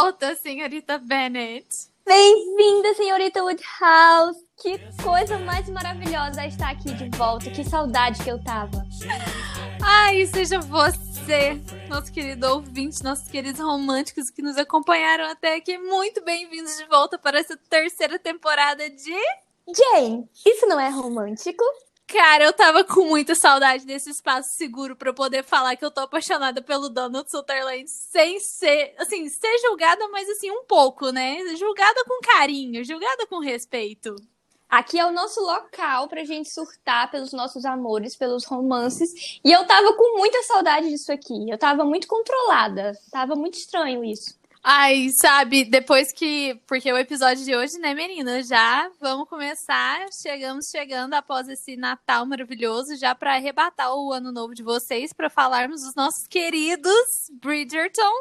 volta, senhorita Bennett. Bem-vinda, senhorita Woodhouse. Que coisa mais maravilhosa estar aqui de volta. Que saudade que eu tava. Ai, seja você, nosso querido ouvinte, nossos queridos românticos que nos acompanharam até aqui. Muito bem-vindos de volta para essa terceira temporada de. Jane, isso não é romântico? Cara, eu tava com muita saudade desse espaço seguro para poder falar que eu tô apaixonada pelo Donald Sutherland sem ser, assim, ser julgada, mas assim, um pouco, né? Julgada com carinho, julgada com respeito. Aqui é o nosso local pra gente surtar pelos nossos amores, pelos romances. E eu tava com muita saudade disso aqui. Eu tava muito controlada. Tava muito estranho isso. Ai, sabe, depois que. Porque o episódio de hoje, né, menina? Já vamos começar. Chegamos chegando após esse Natal maravilhoso, já para arrebatar o ano novo de vocês, para falarmos dos nossos queridos Bridgerton.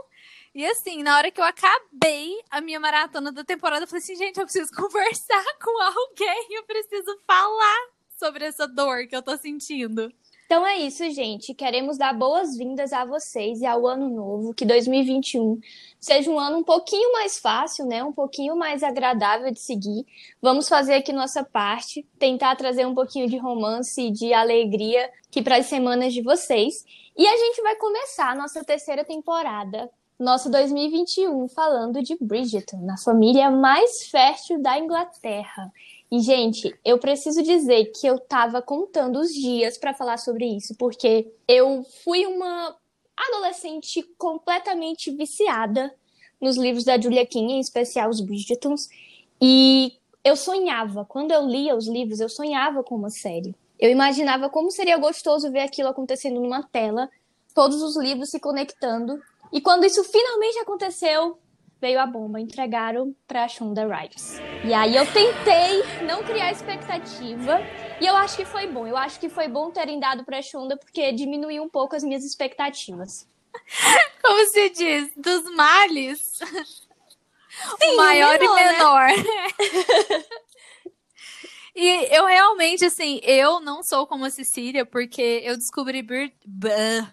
E assim, na hora que eu acabei a minha maratona da temporada, eu falei assim, gente, eu preciso conversar com alguém, eu preciso falar sobre essa dor que eu tô sentindo. Então é isso, gente. Queremos dar boas-vindas a vocês e ao ano novo, que 2021 seja um ano um pouquinho mais fácil, né? Um pouquinho mais agradável de seguir. Vamos fazer aqui nossa parte, tentar trazer um pouquinho de romance e de alegria aqui para as semanas de vocês. E a gente vai começar a nossa terceira temporada, nosso 2021, falando de Bridgerton, na família mais fértil da Inglaterra. E, gente, eu preciso dizer que eu tava contando os dias para falar sobre isso, porque eu fui uma adolescente completamente viciada nos livros da Julia King, em especial os Bridgertons, e eu sonhava, quando eu lia os livros, eu sonhava com uma série. Eu imaginava como seria gostoso ver aquilo acontecendo numa tela, todos os livros se conectando. E quando isso finalmente aconteceu, veio a bomba, entregaram pra Shonda Rhimes. E aí eu tentei não criar expectativa, e eu acho que foi bom. Eu acho que foi bom terem dado pra Shonda, porque diminuiu um pouco as minhas expectativas. Como se diz, dos males, Sim, o maior menor, e né? E eu realmente, assim, eu não sou como a Cecília, porque eu descobri Bir...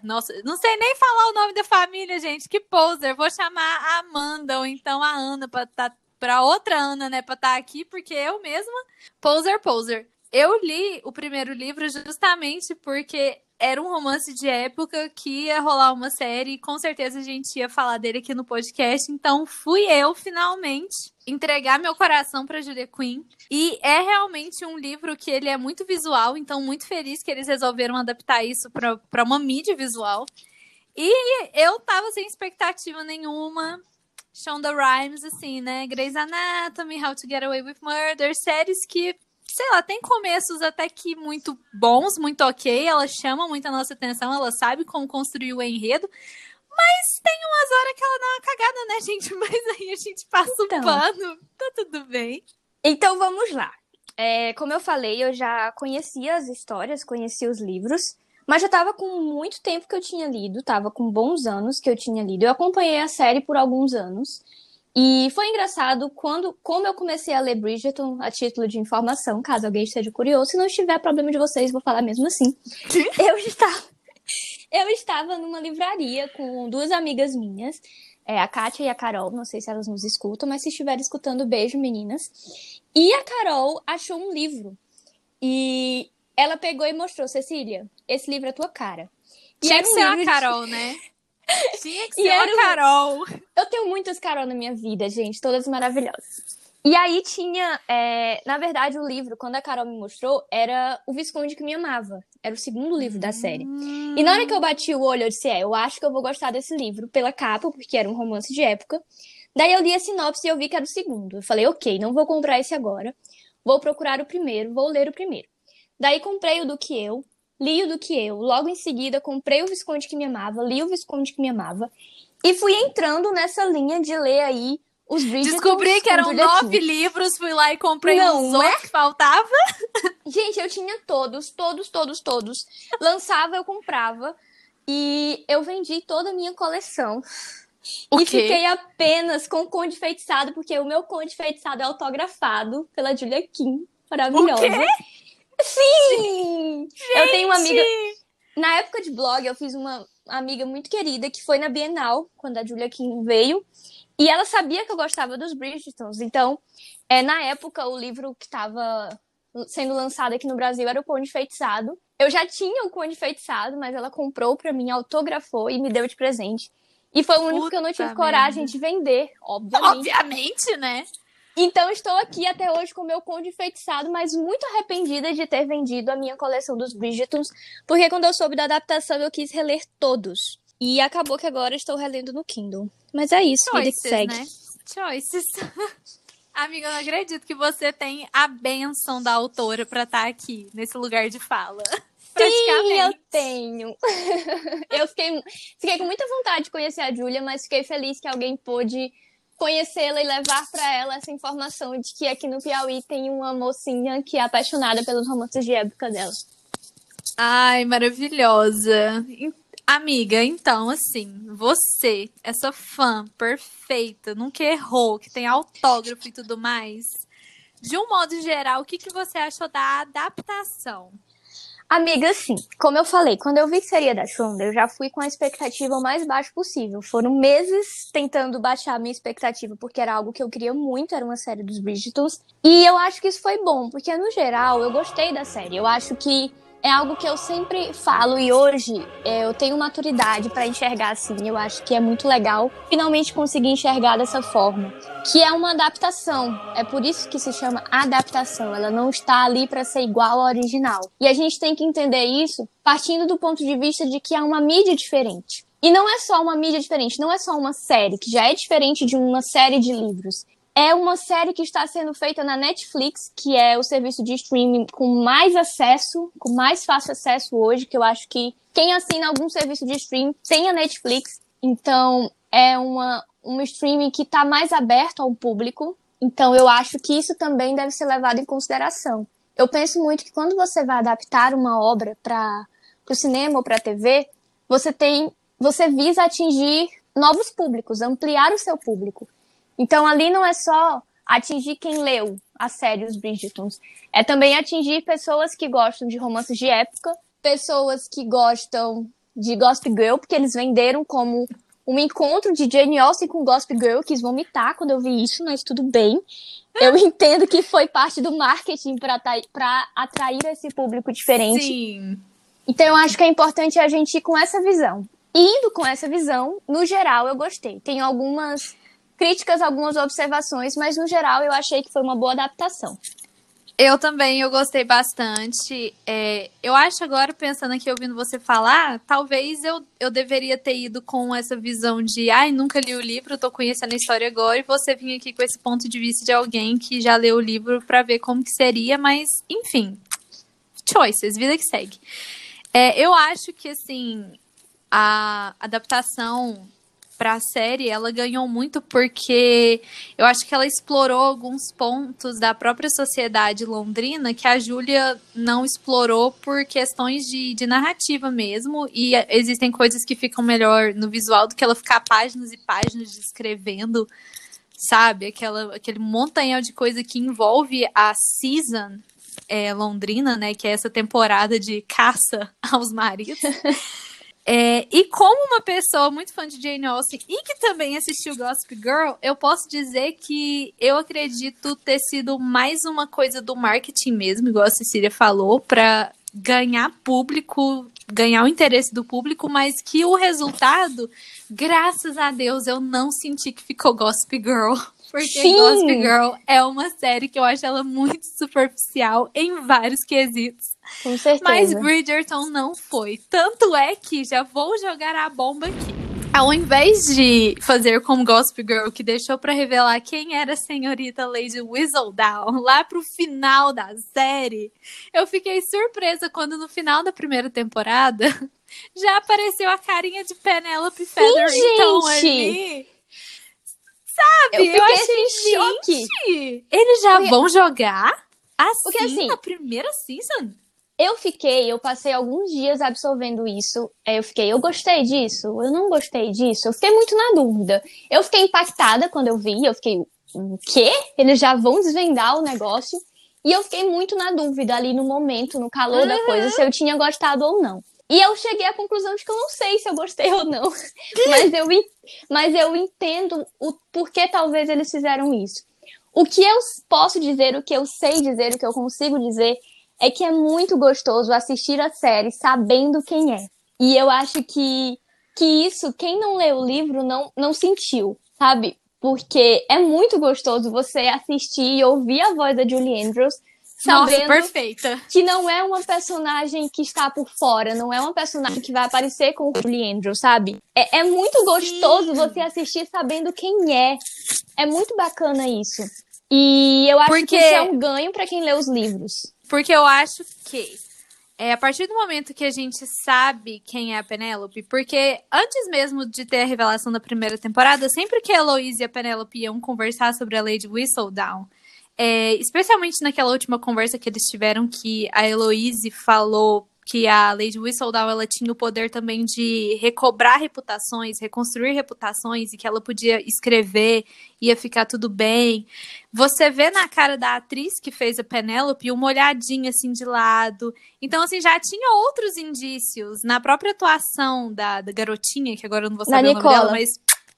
Nossa, não sei nem falar o nome da família, gente. Que poser. Vou chamar a Amanda ou então a Ana pra, tá, pra outra Ana, né, pra estar aqui, porque eu mesma, poser, poser. Eu li o primeiro livro justamente porque era um romance de época que ia rolar uma série e com certeza a gente ia falar dele aqui no podcast. Então fui eu, finalmente, entregar meu coração para Julia Quinn. E é realmente um livro que ele é muito visual, então muito feliz que eles resolveram adaptar isso para uma mídia visual. E eu tava sem expectativa nenhuma. Shonda Rhimes, assim, né? Grey's Anatomy, How to Get Away with Murder, séries que sei lá, tem começos até que muito bons, muito ok, ela chama muito a nossa atenção, ela sabe como construir o enredo, mas tem umas horas que ela dá uma cagada, né, gente? Mas aí a gente passa Então. o pano, tá tudo bem. Então vamos lá. É, como eu falei, eu já conhecia as histórias, conhecia os livros, mas já tava com muito tempo que eu tinha lido, tava com bons anos que eu tinha lido. Eu acompanhei a série por alguns anos. E foi engraçado quando, como eu comecei a ler Bridgerton a título de informação, caso alguém esteja curioso, se não estiver problema de vocês, vou falar mesmo assim. Eu estava, eu estava numa livraria com duas amigas minhas, é, a Kátia e a Carol, não sei se elas nos escutam, mas se estiverem escutando, beijo, meninas. E a Carol achou um livro. E ela pegou e mostrou, Cecília, esse livro é tua cara. Tinha que ser a livro de- Carol, né? Tinha que E ser um- Carol. Eu tenho muitas Carol na minha vida, gente, todas maravilhosas. E aí tinha, é, na verdade, o livro, quando a Carol me mostrou, era O Visconde que Me Amava. Era o segundo livro da série. E na hora que eu bati o olho, eu disse, é, eu acho que eu vou gostar desse livro pela capa, porque era um romance de época. Daí eu li a sinopse e eu vi que era o segundo. Eu falei, ok, não vou comprar esse agora. Vou procurar o primeiro, vou ler o primeiro. Daí comprei o do que eu, li o do que eu. Logo em seguida, comprei o Visconde que Me Amava, li o Visconde que Me Amava. E fui entrando nessa linha de ler aí os Bridgertons Descobri que eram nove livros, fui lá e comprei Não os é? que faltavam. Gente, eu tinha todos, todos, todos, todos. Lançava, eu comprava. E eu vendi toda a minha coleção. O e quê? fiquei apenas com o Conde Feitiçado, porque o meu Conde Feitiçado é autografado pela Julia Kim. Maravilhosa. O quê? Sim! Eu tenho uma amiga. Gente! Na época de blog, eu fiz uma. amiga muito querida que foi na Bienal, quando a Julia Kim veio, e ela sabia que eu gostava dos Bridgertons. Então, é, na época, o livro que estava sendo lançado aqui no Brasil era o Conde Feitiçado. Eu já tinha o Conde Feitiçado, mas ela comprou para mim, autografou e me deu de presente. E foi o único Puta que eu não tive coragem merda. de vender, obviamente. Obviamente, né? Então estou aqui até hoje com o meu conde feitiçado, mas muito arrependida de ter vendido a minha coleção dos Bridgetons, porque quando eu soube da adaptação eu quis reler todos. E acabou que agora estou relendo no Kindle. Mas é isso, Choices, vida que segue. Né? Choices. Amiga, eu não acredito que você tem a benção da autora para estar tá aqui, nesse lugar de fala. Sim, eu tenho. eu fiquei, fiquei com muita vontade de conhecer a Júlia, mas fiquei feliz que alguém pôde conhecê-la e levar para ela essa informação de que aqui no Piauí tem uma mocinha que é apaixonada pelos romances de época dela. Ai, maravilhosa. Amiga, então, assim, você, essa fã perfeita, nunca errou, que tem autógrafo e tudo mais, de um modo geral, o que, que você achou da adaptação? Amiga, sim. Como eu falei, quando eu vi que seria da Shonda, eu já fui com a expectativa o mais baixa possível. Foram meses tentando baixar a minha expectativa, porque era algo que eu queria muito, era uma série dos Bridgetons. E eu acho que isso foi bom, porque no geral eu gostei da série. Eu acho que é algo que eu sempre falo e hoje é, eu tenho maturidade para enxergar assim. Eu acho que é muito legal finalmente conseguir enxergar dessa forma, que é uma adaptação. É por isso que se chama adaptação. Ela não está ali para ser igual ao original. E a gente tem que entender isso partindo do ponto de vista de que é uma mídia diferente. E não é só uma mídia diferente, não é só uma série, que já é diferente de uma série de livros. É uma série que está sendo feita na Netflix, que é o serviço de streaming com mais acesso, com mais fácil acesso hoje, que eu acho que quem assina algum serviço de streaming tem a Netflix. Então, é uma, um streaming que está mais aberto ao público. Então, eu acho que isso também deve ser levado em consideração. Eu penso muito que quando você vai adaptar uma obra para o cinema ou para a TV, você tem, você visa atingir novos públicos, ampliar o seu público. Então ali não é só atingir quem leu a série Os Bridgetons, é também atingir pessoas que gostam de romances de época, pessoas que gostam de Gossip Girl, porque eles venderam como um encontro de Jane Austen com Gossip Girl, quis vomitar quando eu vi isso, mas tudo bem. Eu entendo que foi parte do marketing para atrair esse público diferente. Sim. Então eu acho que é importante a gente ir com essa visão. Indo com essa visão, no geral eu gostei. Tem algumas críticas, algumas observações, mas no geral eu achei que foi uma boa adaptação. Eu também, eu gostei bastante. É, eu acho agora, pensando aqui, ouvindo você falar, talvez eu, eu deveria ter ido com essa visão de, ai, nunca li o livro, tô conhecendo a história agora, e você vir aqui com esse ponto de vista de alguém que já leu o livro para ver como que seria, mas, enfim, choices, vida que segue. É, eu acho que, assim, a adaptação para a série, ela ganhou muito porque eu acho que ela explorou alguns pontos da própria sociedade londrina que a Júlia não explorou por questões de, de narrativa mesmo. E existem coisas que ficam melhor no visual do que ela ficar páginas e páginas descrevendo, sabe? Aquela, aquele montanhal de coisa que envolve a season é, londrina, né? Que é essa temporada de caça aos maridos. É, e como uma pessoa muito fã de Jane Austen e que também assistiu Gossip Girl, eu posso dizer que eu acredito ter sido mais uma coisa do marketing mesmo, igual a Cecília falou, para ganhar público, ganhar o interesse do público, mas que o resultado, graças a Deus, eu não senti que ficou Gossip Girl. Porque Sim. Gossip Girl é uma série que eu acho ela muito superficial em vários quesitos. Com certeza. Mas Bridgerton não foi. Tanto é que já vou jogar a bomba aqui. Ao invés de fazer como Gossip Girl, que deixou para revelar quem era a senhorita Lady Whistledown lá pro final da série, eu fiquei surpresa quando no final da primeira temporada já apareceu a carinha de Penelope Featherington ali. Sabe? Eu, eu achei assim, choque. Eles já Porque... vão jogar assim, Porque, assim na primeira season? Eu fiquei, eu passei alguns dias absorvendo isso. Eu fiquei, eu gostei disso, eu não gostei disso. Eu fiquei muito na dúvida. Eu fiquei impactada quando eu vi, eu fiquei, o quê? Eles já vão desvendar o negócio? E eu fiquei muito na dúvida ali no momento, no calor uhum. da coisa, se eu tinha gostado ou não. E eu cheguei à conclusão de que eu não sei se eu gostei ou não. mas, eu, mas eu entendo o porquê talvez eles fizeram isso. O que eu posso dizer, o que eu sei dizer, o que eu consigo dizer, é que é muito gostoso assistir a série sabendo quem é. E eu acho que, que isso, quem não leu o livro não, não sentiu, sabe? Porque é muito gostoso você assistir e ouvir a voz da Julie Andrews nossa, perfeita. Que não é uma personagem que está por fora, não é uma personagem que vai aparecer com o Julie Andrews, sabe? É, é muito gostoso Sim. você assistir sabendo quem é. É muito bacana isso. E eu acho Porque... que isso é um ganho para quem lê os livros. Porque eu acho que é a partir do momento que a gente sabe quem é a Penélope, porque antes mesmo de ter a revelação da primeira temporada, sempre que a Heloise e a Penélope iam conversar sobre a Lady Whistledown, é, especialmente naquela última conversa que eles tiveram, que a Heloise falou que a Lady Whistledown ela tinha o poder também de recobrar reputações, reconstruir reputações e que ela podia escrever, ia ficar tudo bem. Você vê na cara da atriz que fez a Penélope uma olhadinha assim de lado. Então, assim, já tinha outros indícios na própria atuação da, da garotinha, que agora eu não vou saber o nome dela, mas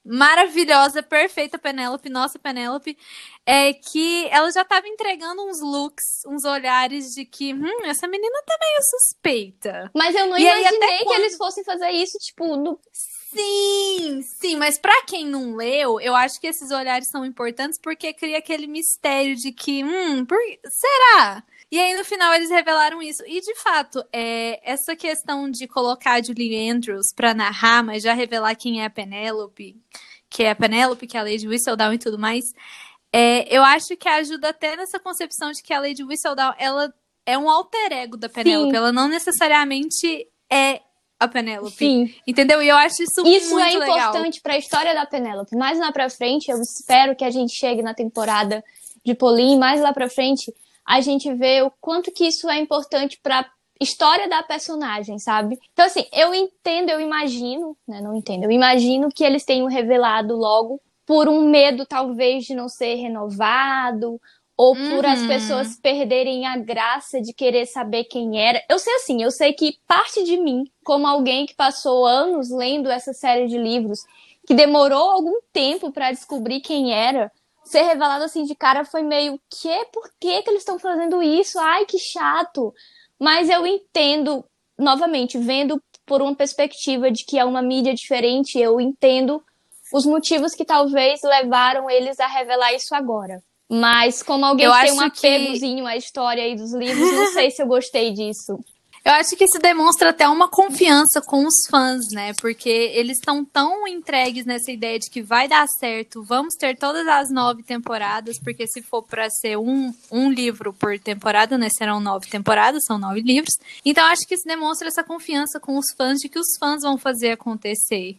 maravilhosa, perfeita Penélope, nossa Penélope, é que ela já estava entregando uns looks, uns olhares de que, hum, essa menina tá meio suspeita. Mas eu não e imaginei aí, que quando... eles fossem fazer isso, tipo, no... Sim, sim, mas para quem não leu, eu acho que esses olhares são importantes porque cria aquele mistério de que, hum, por... será? E aí, no final, eles revelaram isso. E, de fato, é, essa questão de colocar a Julie Andrews pra narrar, mas já revelar quem é a Penélope, que é a Penélope, que é a Lady Whistledown e tudo mais, é, eu acho que ajuda até nessa concepção de que a Lady Whistledown, ela é um alter ego da Penélope. Ela não necessariamente é a Penélope. Sim. Entendeu? E eu acho isso, isso muito Isso é importante para a história da Penélope. Mais lá pra frente, eu espero que a gente chegue na temporada de Pauline, mais lá pra frente, a gente vê o quanto que isso é importante para história da personagem, sabe? Então, assim, eu entendo, eu imagino, né? Não entendo, eu imagino que eles tenham revelado logo por um medo, talvez, de não ser renovado, ou uhum. por as uhum. pessoas perderem a graça de querer saber quem era. Eu sei assim, eu sei que parte de mim, como alguém que passou anos lendo essa série de livros, que demorou algum tempo para descobrir quem era, ser revelado assim de cara foi meio que por que, que eles estão fazendo isso? Ai, que chato. Mas eu entendo, novamente, vendo por uma perspectiva de que é uma mídia diferente, eu entendo os motivos que talvez levaram eles a revelar isso agora. Mas como alguém eu tem um apegozinho que... à história aí dos livros, não sei se eu gostei disso. Eu acho que isso demonstra até uma confiança com os fãs, né? Porque eles estão tão entregues nessa ideia de que vai dar certo, vamos ter todas as nove temporadas, porque se for para ser um, um livro por temporada, né? Serão nove temporadas, são nove livros. Então acho que isso demonstra essa confiança com os fãs de que os fãs vão fazer acontecer.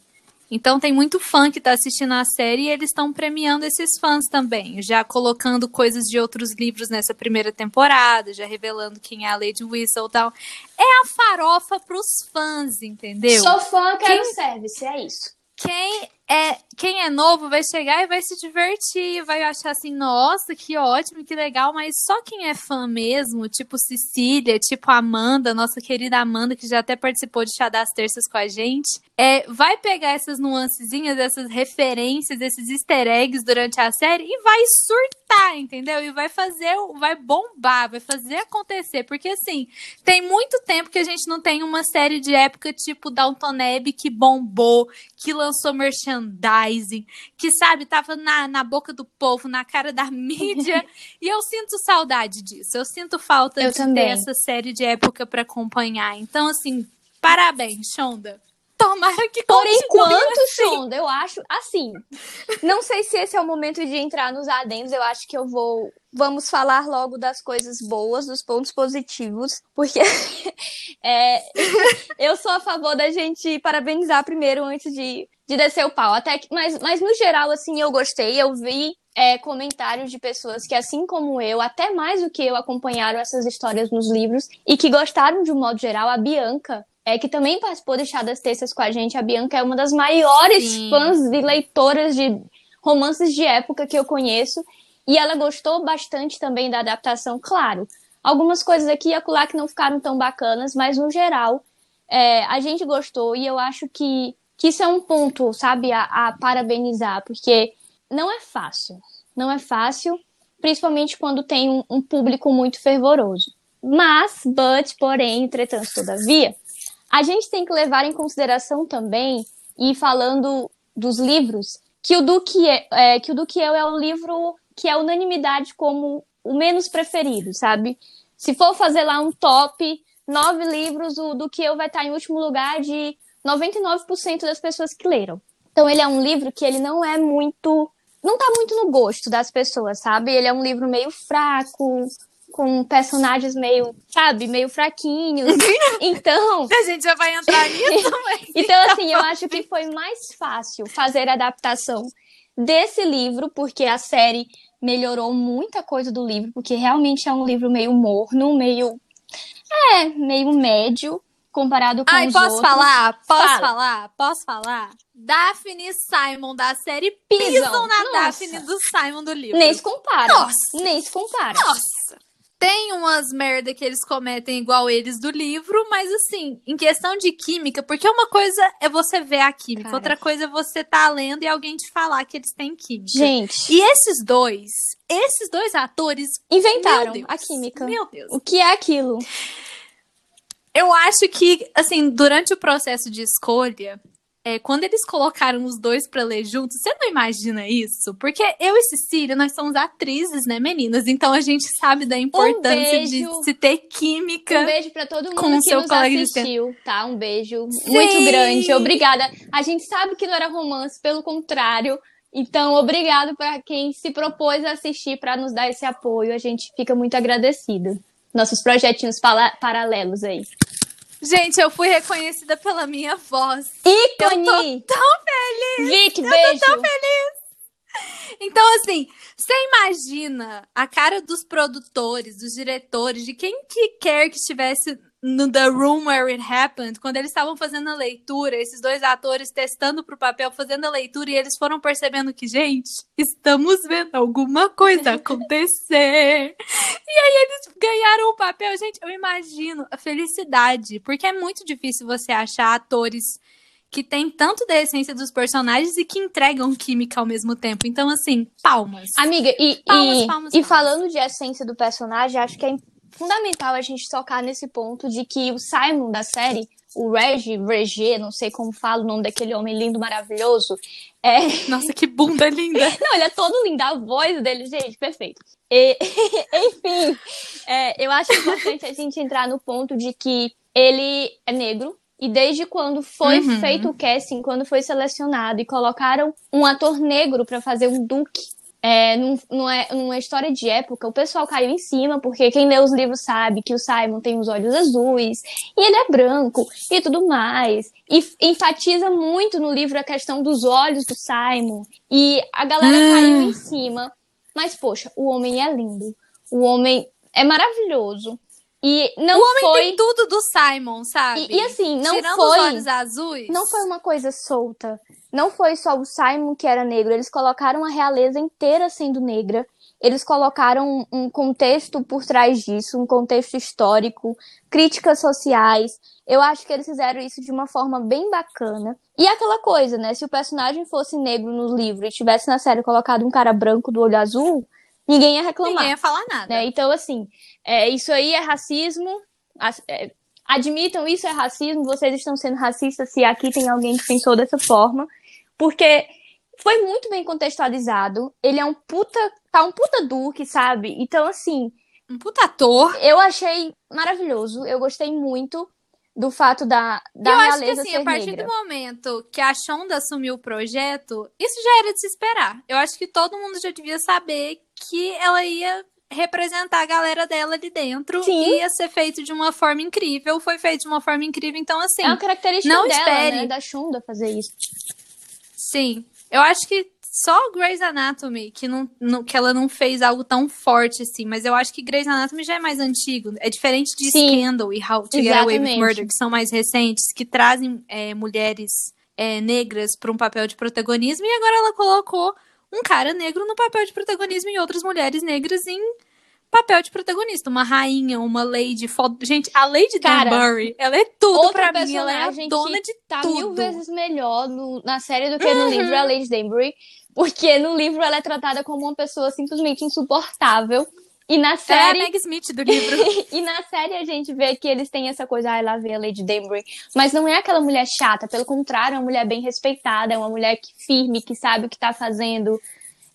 Então tem muito fã que está assistindo a série e eles estão premiando esses fãs também, já colocando coisas de outros livros nessa primeira temporada, já revelando quem é a Lady Whistle e tal. É a farofa para os fãs, entendeu? Sou fã, quero quem... service, é isso. Quem é, quem é novo vai chegar e vai se divertir, vai achar assim, nossa, que ótimo, que legal, mas só quem é fã mesmo, tipo Cecília, tipo Amanda, nossa querida Amanda, que já até participou de Chá das Terças com a gente, é, vai pegar essas nuancezinhas, essas referências, esses easter eggs durante a série e vai surtar, entendeu? E vai fazer, vai bombar, vai fazer acontecer, porque assim, tem muito tempo que a gente não tem uma série de época tipo Downton Abbey que bombou, que lançou merchandising merchandising, que, sabe, tava na, na boca do povo, na cara da mídia. e eu sinto saudade disso. Eu sinto falta eu de também. ter essa série de época para acompanhar. Então, assim, parabéns, Shonda. Tomara que Por enquanto, assim. Shonda, eu acho assim. Não sei se esse é o momento de entrar nos adendos. Eu acho que eu vou. Vamos falar logo das coisas boas, dos pontos positivos, porque é, eu sou a favor da gente parabenizar primeiro antes de de descer o pau. Até que, mas, mas no geral, assim, eu gostei. Eu vi é, comentários de pessoas que, assim como eu, até mais do que eu, acompanharam essas histórias nos livros e que gostaram de um modo geral. A Bianca, é, que também participou de Chá das Terças com a gente. A Bianca é uma das maiores Sim. fãs e leitoras de romances de época que eu conheço. E ela gostou bastante também da adaptação, claro. Algumas coisas aqui e acolá que não ficaram tão bacanas, mas no geral É, a gente gostou e eu acho que, que isso é um ponto, sabe, a, a parabenizar, porque não é fácil. Não é fácil, principalmente quando tem um, um público muito fervoroso. Mas, but, porém, entretanto, todavia, a gente tem que levar em consideração também, e falando dos livros, que o do que, é, é, que o do que eu é o livro que é unanimidade como o menos preferido, sabe? Se for fazer lá um top, nove livros, o do que eu vai estar em último lugar de 99% das pessoas que leram. Então ele é um livro que ele não é muito, não tá muito no gosto das pessoas, sabe? Ele é um livro meio fraco, com personagens meio, sabe, meio fraquinhos. Então. A gente já vai entrar nisso, mas... Então, assim, eu acho que foi mais fácil fazer a adaptação desse livro, porque a série melhorou muita coisa do livro, porque realmente é um livro meio morno, meio. É, meio médio comparado com Ai, os posso outros. falar? Posso Fala. falar? Posso falar? Daphne e Simon da série pisam, Pisam. na Nossa. Daphne do Simon do livro. Nem se compara. Nossa. Nem se compara. Nossa! Tem umas merda que eles cometem igual eles do livro, mas assim, em questão de química, porque uma coisa é você ver a química, Cara. outra coisa é você tá lendo e alguém te falar que eles têm química. Gente, E esses dois, esses dois atores, inventaram a química. Meu Deus. O que é aquilo? Eu acho que, assim, durante o processo de escolha, é, quando eles colocaram os dois pra ler juntos, você não imagina isso? Porque eu e Cecília, nós somos atrizes, né, meninas? Então a gente sabe da importância de beijo. se ter química. Um beijo pra todo mundo Com que seu nos de assistiu, tá? Um beijo Sim. muito grande. Obrigada. A gente sabe que não era romance, pelo contrário. Então, obrigado para quem se propôs a assistir para nos dar esse apoio. A gente fica muito agradecido. Nossos projetinhos paralelos aí. Gente, eu fui reconhecida pela minha voz. Ícone! Eu tô tão feliz! Vic, beijo! Então, assim, você imagina a cara dos produtores, dos diretores, de quem que quer que estivesse no The Room Where It Happened, quando eles estavam fazendo a leitura, esses dois atores testando pro papel, fazendo a leitura, e eles foram percebendo que, gente, estamos vendo alguma coisa acontecer. e aí eles ganharam o papel. Gente, eu imagino a felicidade, porque é muito difícil você achar atores que tem tanto da essência dos personagens e que entregam química ao mesmo tempo. Então, assim, palmas. Amiga, e, Palmas, e, palmas, e palmas. falando de essência do personagem, acho que é fundamental a gente tocar nesse ponto de que o Simon da série, o Reg, Regé, não sei como fala o nome daquele homem lindo, maravilhoso, é, Nossa, que bunda linda. Não, ele é todo lindo, a voz dele, gente, perfeito. E, enfim, é, eu acho importante a gente entrar no ponto de que ele é negro. E desde quando foi Uhum. feito o casting, quando foi selecionado e colocaram um ator negro pra fazer um duque é, num- numa, numa história de época, o pessoal caiu em cima, porque quem lê os livros sabe que o Simon tem os olhos azuis, e ele é branco, e tudo mais. E enfatiza muito no livro a questão dos olhos do Simon. E a galera Hum. caiu em cima. Mas, poxa, o homem é lindo. O homem é maravilhoso. E não o homem foi. tem tudo do Simon, sabe? E, e assim, não Tirando foi. os olhos azuis. Não foi uma coisa solta. Não foi só o Simon que era negro. Eles colocaram a realeza inteira sendo negra. Eles colocaram um- contexto por trás disso, um contexto histórico, críticas sociais. Eu acho que eles fizeram isso de uma forma bem bacana. E aquela coisa, né? Se o personagem fosse negro no livro e tivesse na série colocado um cara branco do olho azul, ninguém ia reclamar Ninguém ia falar nada. né? Então, assim, é, isso aí é racismo. É, admitam isso é racismo, vocês estão sendo racistas se aqui tem alguém que pensou dessa forma. Porque foi muito bem contextualizado. Ele é um puta. Tá um puta duque, sabe? Então, assim, Um puta ator. eu achei maravilhoso. Eu gostei muito do fato da, da eu acho que assim, a partir negra. do momento que a Shonda assumiu o projeto, isso já era de se esperar. Eu acho que todo mundo já devia saber que ela ia representar a galera dela ali dentro Sim. e ia ser feito de uma forma incrível. Foi feito de uma forma incrível, então assim, É uma característica não dela, espere. né? Da Shonda fazer isso. Sim. Eu acho que só Grey's Anatomy que, não, não- que ela não fez algo tão forte assim, mas eu acho que Grey's Anatomy já é mais antigo. É diferente de Sim. Scandal e How to Get Away with. Murder, que são mais recentes, que trazem é, mulheres é, negras para um papel de protagonismo, e agora ela colocou um cara negro no papel de protagonismo e outras mulheres negras em papel de protagonista, uma rainha, uma lady. Gente, a Lady Cara, Danbury, ela é tudo pra mim, ela é a dona de tá tudo. mil vezes melhor no, na série do que uhum. no livro a Lady Danbury, porque no livro ela é tratada como uma pessoa simplesmente insuportável. E na série. É a Meg Smith do livro. e na série a gente vê que eles têm essa coisa, ai, lá vem a Lady Danbury. Mas não é aquela mulher chata, pelo contrário, é uma mulher bem respeitada, é uma mulher que, firme, que sabe o que tá fazendo.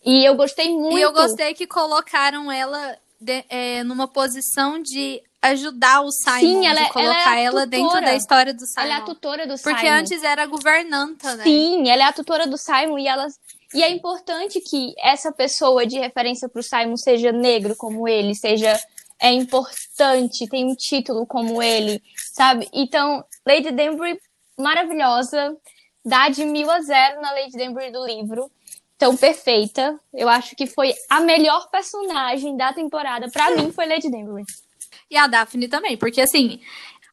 E eu gostei muito. E eu gostei que colocaram ela de, é, numa posição de ajudar o Simon, Sim, ela, de é, colocar ela, é ela dentro da história do Simon. Ela é a tutora do Simon. Porque antes era governanta, né? Sim, ela é a tutora do Simon e ela e é importante que essa pessoa de referência para o Simon seja negro como ele, seja é importante, tem um título como ele, sabe? Então, Lady Danbury maravilhosa, dá de mil a zero na Lady Danbury do livro tão perfeita. Eu acho que foi a melhor personagem da temporada. Para mim, foi Lady Danbury. E a Daphne também, porque assim.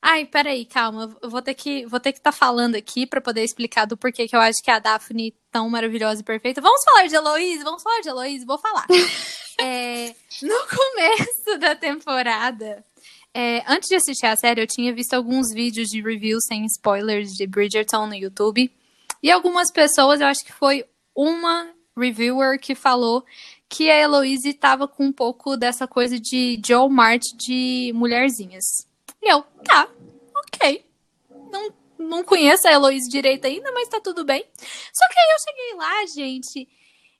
Ai, peraí, calma. Eu vou ter que vou ter que estar tá falando aqui para poder explicar do porquê que eu acho que a Daphne tão maravilhosa e perfeita. Vamos falar de Heloise? Vamos falar de Heloise? Vou falar. é, no começo da temporada, é, antes de assistir a série, eu tinha visto alguns vídeos de reviews sem spoilers de Bridgerton no YouTube. E algumas pessoas, eu acho que foi uma reviewer que falou que a Heloise estava com um pouco dessa coisa de Joe Mart de mulherzinhas. E eu, tá, ok. Não, não conheço a Heloise direito ainda, mas tá tudo bem. Só que aí eu cheguei lá, gente,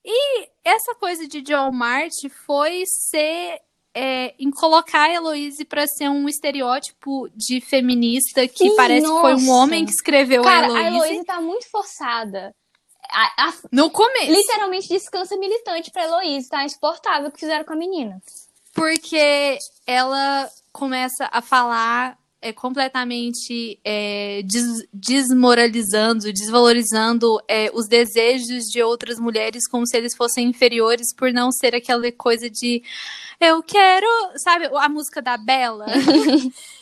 e essa coisa de Joe Mart foi ser é, em colocar a Heloise para ser um estereótipo de feminista que parece nossa. que foi um homem que escreveu Cara, a Heloise. A Heloise tá muito forçada. A, a, no começo. Literalmente descansa militante pra Heloísa, tá? Insuportável o que fizeram com a menina. Porque ela começa a falar é, completamente é, des, desmoralizando, desvalorizando é, os desejos de outras mulheres como se eles fossem inferiores por não ser aquela coisa de eu quero, sabe, a música da Bela.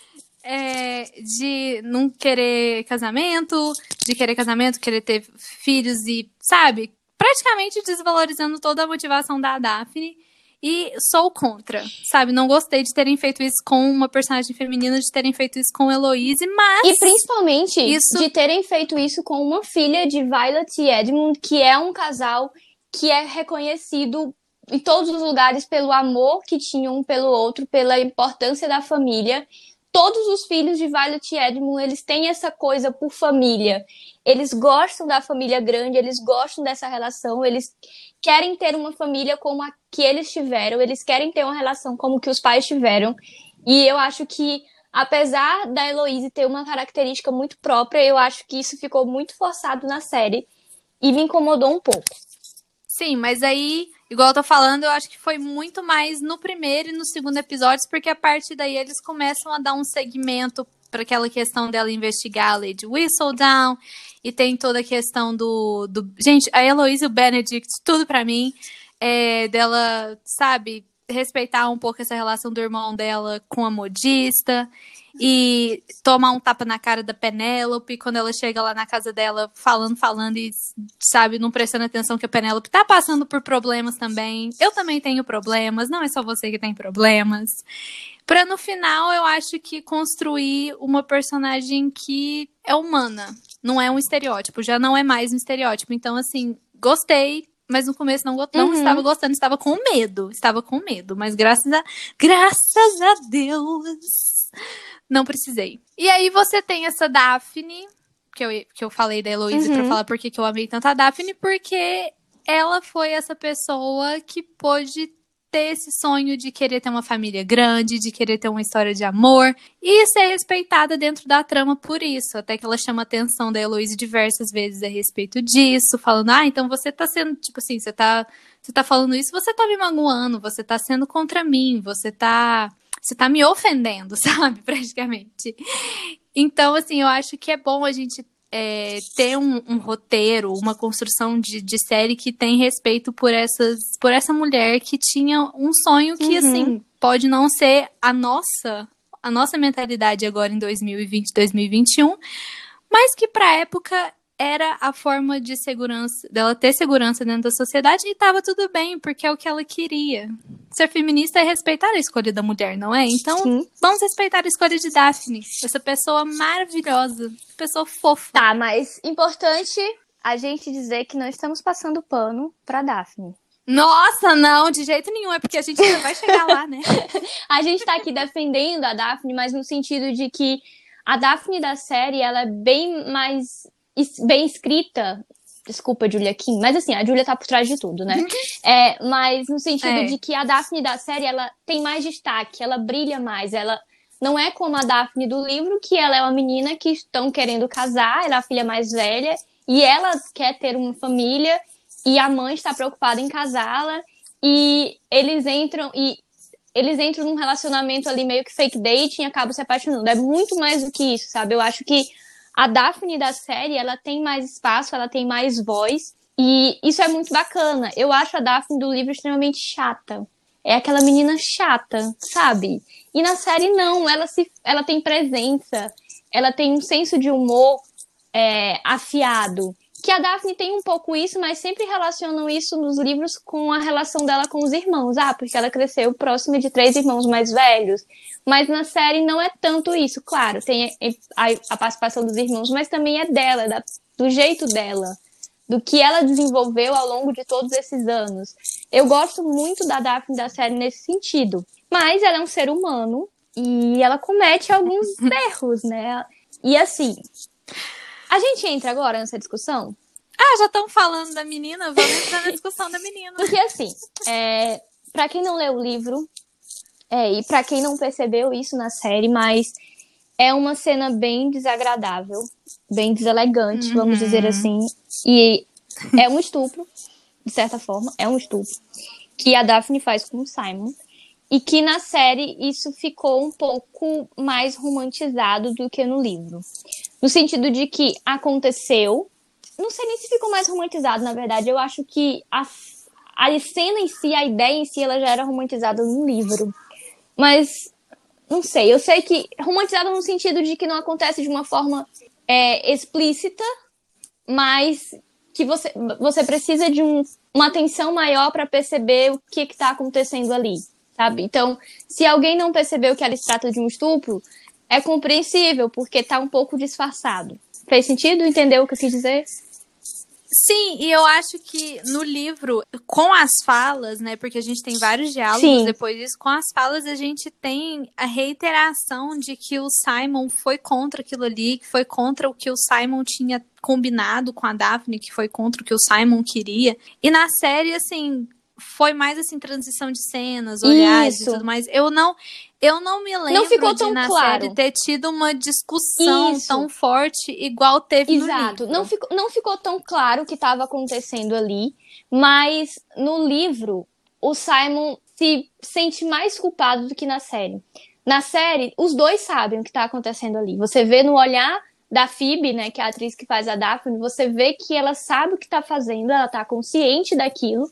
é, de não querer casamento, de querer casamento, querer ter filhos e, sabe, praticamente desvalorizando toda a motivação da Daphne. E sou contra, sabe? Não gostei de terem feito isso com uma personagem feminina, de terem feito isso com Heloise, mas. E principalmente isso... de terem feito isso com uma filha de Violet e Edmund, que é um casal que é reconhecido em todos os lugares pelo amor que tinham um pelo outro, pela importância da família todos os filhos de Violet e Edmund, eles têm essa coisa por família. Eles gostam da família grande, eles gostam dessa relação, eles querem ter uma família como a que eles tiveram, eles querem ter uma relação como que os pais tiveram. E eu acho que, apesar da Heloise ter uma característica muito própria, eu acho que isso ficou muito forçado na série e me incomodou um pouco. Sim, mas aí Igual eu tô falando, eu acho que foi muito mais no primeiro e no segundo episódio, porque a partir daí eles começam a dar um segmento para aquela questão dela investigar a Lady Whistledown e tem toda a questão do, do... gente, a Heloise e o Benedict, tudo para mim, é, dela, sabe, respeitar um pouco essa relação do irmão dela com a modista e tomar um tapa na cara da Penélope quando ela chega lá na casa dela falando, falando e, sabe, não prestando atenção que a Penélope tá passando por problemas também. Eu também tenho problemas, não é só você que tem problemas. Pra no final, eu acho que construir uma personagem que é humana, não é um estereótipo, já não é mais um estereótipo. Então, assim, gostei, mas no começo não, não uhum. estava gostando, estava com medo, estava com medo, mas graças a graças a Deus não precisei. E aí você tem essa Daphne, que eu, que eu falei da Heloísa uhum. pra falar porque que eu amei tanto a Daphne, porque ela foi essa pessoa que pôde ter esse sonho de querer ter uma família grande, de querer ter uma história de amor e ser respeitada dentro da trama por isso. Até que ela chama a atenção da Heloísa diversas vezes a respeito disso, falando: "Ah, então você tá sendo, tipo assim, você tá, você tá falando isso, você tá me magoando, você tá sendo contra mim, você tá você tá me ofendendo, sabe? Praticamente. Então, assim, eu acho que é bom a gente é, ter um, um, roteiro, uma construção de, de, série que tem respeito por essas, por essa mulher que tinha um sonho que, uhum. assim, pode não ser a nossa, a nossa mentalidade agora em 2020, 2021, mas que pra época era a forma de segurança, dela ter segurança dentro da sociedade e tava tudo bem, porque é o que ela queria. Ser feminista é respeitar a escolha da mulher, não é? Então, Sim. vamos respeitar a escolha de Daphne, essa pessoa maravilhosa, pessoa fofa. Tá, mas importante a gente dizer que não estamos passando pano pra Daphne. Nossa, não, de jeito nenhum, é porque a gente ainda vai chegar lá, né? a gente tá aqui defendendo a Daphne, mas no sentido de que a Daphne da série, ela é bem mais bem escrita. Desculpa, Julia Kim, mas assim, a Julia tá por trás de tudo, né? É, mas no sentido é. de que a Daphne da série, ela tem mais destaque, ela brilha mais, ela não é como a Daphne do livro, que ela é uma menina que estão querendo casar, ela é a filha mais velha, e ela quer ter uma família, e a mãe está preocupada em casá-la e eles entram e eles entram num relacionamento ali meio que fake dating e acabam se apaixonando. É muito mais do que isso, sabe? Eu acho que a Daphne da série, ela tem mais espaço, ela tem mais voz e isso é muito bacana. Eu acho a Daphne do livro extremamente chata. É aquela menina chata, sabe? E na série não, ela se ela tem presença, ela tem um senso de humor é, afiado que a Daphne tem um pouco isso, mas sempre relacionam isso nos livros com a relação dela com os irmãos. Ah, porque ela cresceu próxima de três irmãos mais velhos. Mas na série não é tanto isso. Claro, tem a, a participação dos irmãos, mas também é dela, da, do jeito dela, do que ela desenvolveu ao longo de todos esses anos. Eu gosto muito da Daphne da série nesse sentido. Mas ela é um ser humano e ela comete alguns erros, né? E assim, a gente entra agora nessa discussão? Ah, já estão falando da menina, vamos entrar na discussão da menina. Porque assim, é, para quem não leu o livro, é, e para quem não percebeu isso na série, mas é uma cena bem desagradável, bem deselegante, uhum. vamos dizer assim. E é um estupro, de certa forma, é um estupro, que a Daphne faz com o Simon. E que na série isso ficou um pouco mais romantizado do que no livro. No sentido de que aconteceu. Não sei nem se ficou mais romantizado, na verdade. Eu acho que a, a cena em si, a ideia em si, ela já era romantizada no livro. Mas, não sei. Eu sei que. Romantizada no sentido de que não acontece de uma forma é, explícita, mas que você, você precisa de um, uma atenção maior para perceber o que está acontecendo ali sabe? Então, se alguém não percebeu que ela se trata de um estupro, é compreensível, porque tá um pouco disfarçado. Fez sentido? Entendeu o que eu quis dizer? Sim, e eu acho que no livro, com as falas, né? Porque a gente tem vários diálogos Sim. depois disso, com as falas a gente tem a reiteração de que o Simon foi contra aquilo ali, que foi contra o que o Simon tinha combinado com a Daphne, que foi contra o que o Simon queria. E na série, assim, foi mais assim transição de cenas, olhares Isso. e tudo mais. Eu não eu não me lembro não ficou tão de na claro. série ter tido uma discussão Isso. tão forte igual teve Exato. no livro. Não ficou, não ficou tão claro o que estava acontecendo ali, mas no livro o Simon se sente mais culpado do que na série. Na série, os dois sabem o que está acontecendo ali. Você vê no olhar da Phoebe, né, que é a atriz que faz a Daphne, você vê que ela sabe o que está fazendo, ela está consciente daquilo.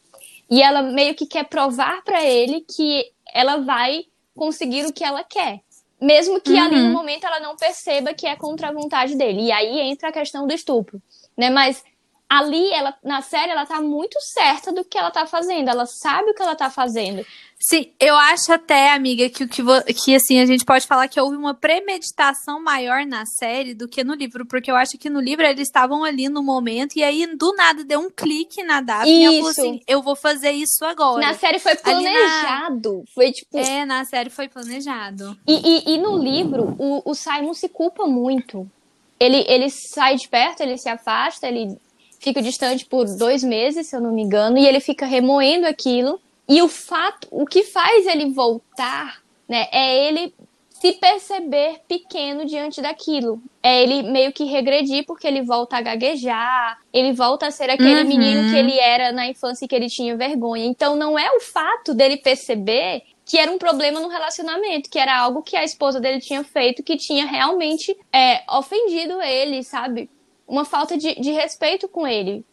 E ela meio que quer provar para ele que ela vai conseguir o que ela quer. Mesmo que uhum. ali no momento ela não perceba que é contra a vontade dele. E aí entra a questão do estupro, né? Mas ali, ela, na série, ela tá muito certa do que ela tá fazendo. Ela sabe o que ela tá fazendo. Sim, eu acho até, amiga, que, que, que assim, a gente pode falar que houve uma premeditação maior na série do que no livro, porque eu acho que no livro eles estavam ali no momento e aí do nada deu um clique na Daphne e ela falou assim, eu vou fazer isso agora. Na série foi planejado, na... foi tipo... É, na série foi planejado. E, e, e no livro, o, o Simon se culpa muito. Ele, ele sai de perto, ele se afasta, ele fica distante por dois meses, se eu não me engano, e ele fica remoendo aquilo e o fato, o que faz ele voltar, né, é ele se perceber pequeno diante daquilo. É ele meio que regredir porque ele volta a gaguejar, ele volta a ser aquele uhum. menino que ele era na infância e que ele tinha vergonha. Então não é o fato dele perceber que era um problema no relacionamento, que era algo que a esposa dele tinha feito que tinha realmente é, ofendido ele, sabe? Uma falta de, de respeito com ele.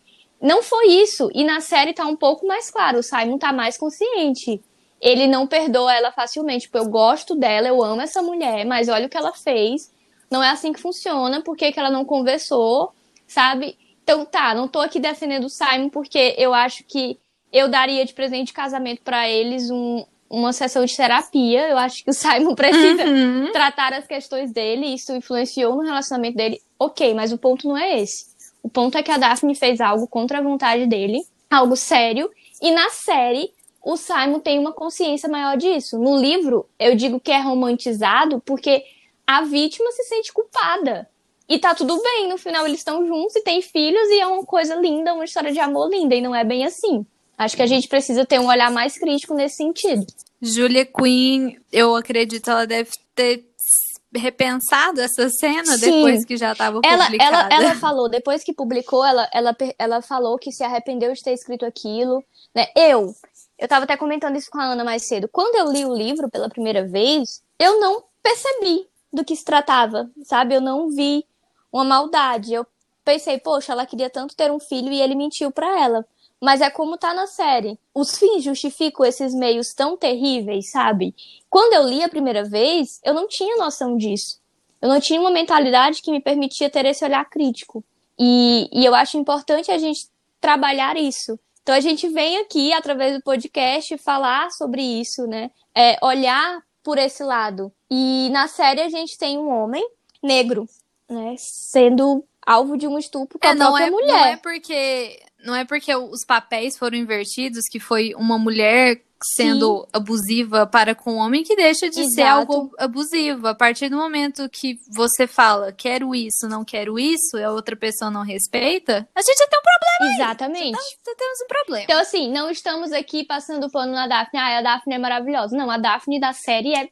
Não foi isso. E na série tá um pouco mais claro. O Simon tá mais consciente. Ele não perdoa ela facilmente. Tipo, eu gosto dela, eu amo essa mulher, mas olha o que ela fez. Não é assim que funciona. Por que, que ela não conversou? Sabe? Então tá, não tô aqui defendendo o Simon porque eu acho que eu daria de presente de casamento para eles um, uma sessão de terapia. Eu acho que o Simon precisa uhum. tratar as questões dele, isso influenciou no relacionamento dele. Ok, mas o ponto não é esse. O ponto é que a Daphne fez algo contra a vontade dele, algo sério, e na série o Simon tem uma consciência maior disso. No livro, eu digo que é romantizado porque a vítima se sente culpada. E tá tudo bem, no final eles estão juntos e têm filhos e é uma coisa linda, uma história de amor linda, e não é bem assim. Acho que a gente precisa ter um olhar mais crítico nesse sentido. Julia Quinn, eu acredito, ela deve ter repensado essa cena Sim. depois que já estava publicada. Ela, ela, ela falou, depois que publicou, ela, ela, ela falou que se arrependeu de ter escrito aquilo. Né? Eu, eu estava até comentando isso com a Ana mais cedo. Quando eu li o livro pela primeira vez, eu não percebi do que se tratava, sabe? Eu não vi uma maldade. Eu pensei, poxa, ela queria tanto ter um filho e ele mentiu para ela. Mas é como tá na série. Os fins justificam esses meios tão terríveis, sabe? Quando eu li a primeira vez, eu não tinha noção disso. Eu não tinha uma mentalidade que me permitia ter esse olhar crítico. E, e eu acho importante a gente trabalhar isso. Então a gente vem aqui, através do podcast, falar sobre isso, né? É, olhar por esse lado. E na série a gente tem um homem negro, né? Sendo alvo de um estupro com é, a própria é, mulher. Não é porque não é porque os papéis foram invertidos que foi uma mulher sendo Sim. abusiva para com o homem que deixa de Exato. ser algo abusivo. A partir do momento que você fala, quero isso, não quero isso, e a outra pessoa não respeita, a gente já tem um problema. Exatamente. Aí. Já, temos um problema. Então, assim, não estamos aqui passando pano na Daphne. Ah, a Daphne é maravilhosa. Não, a Daphne da série é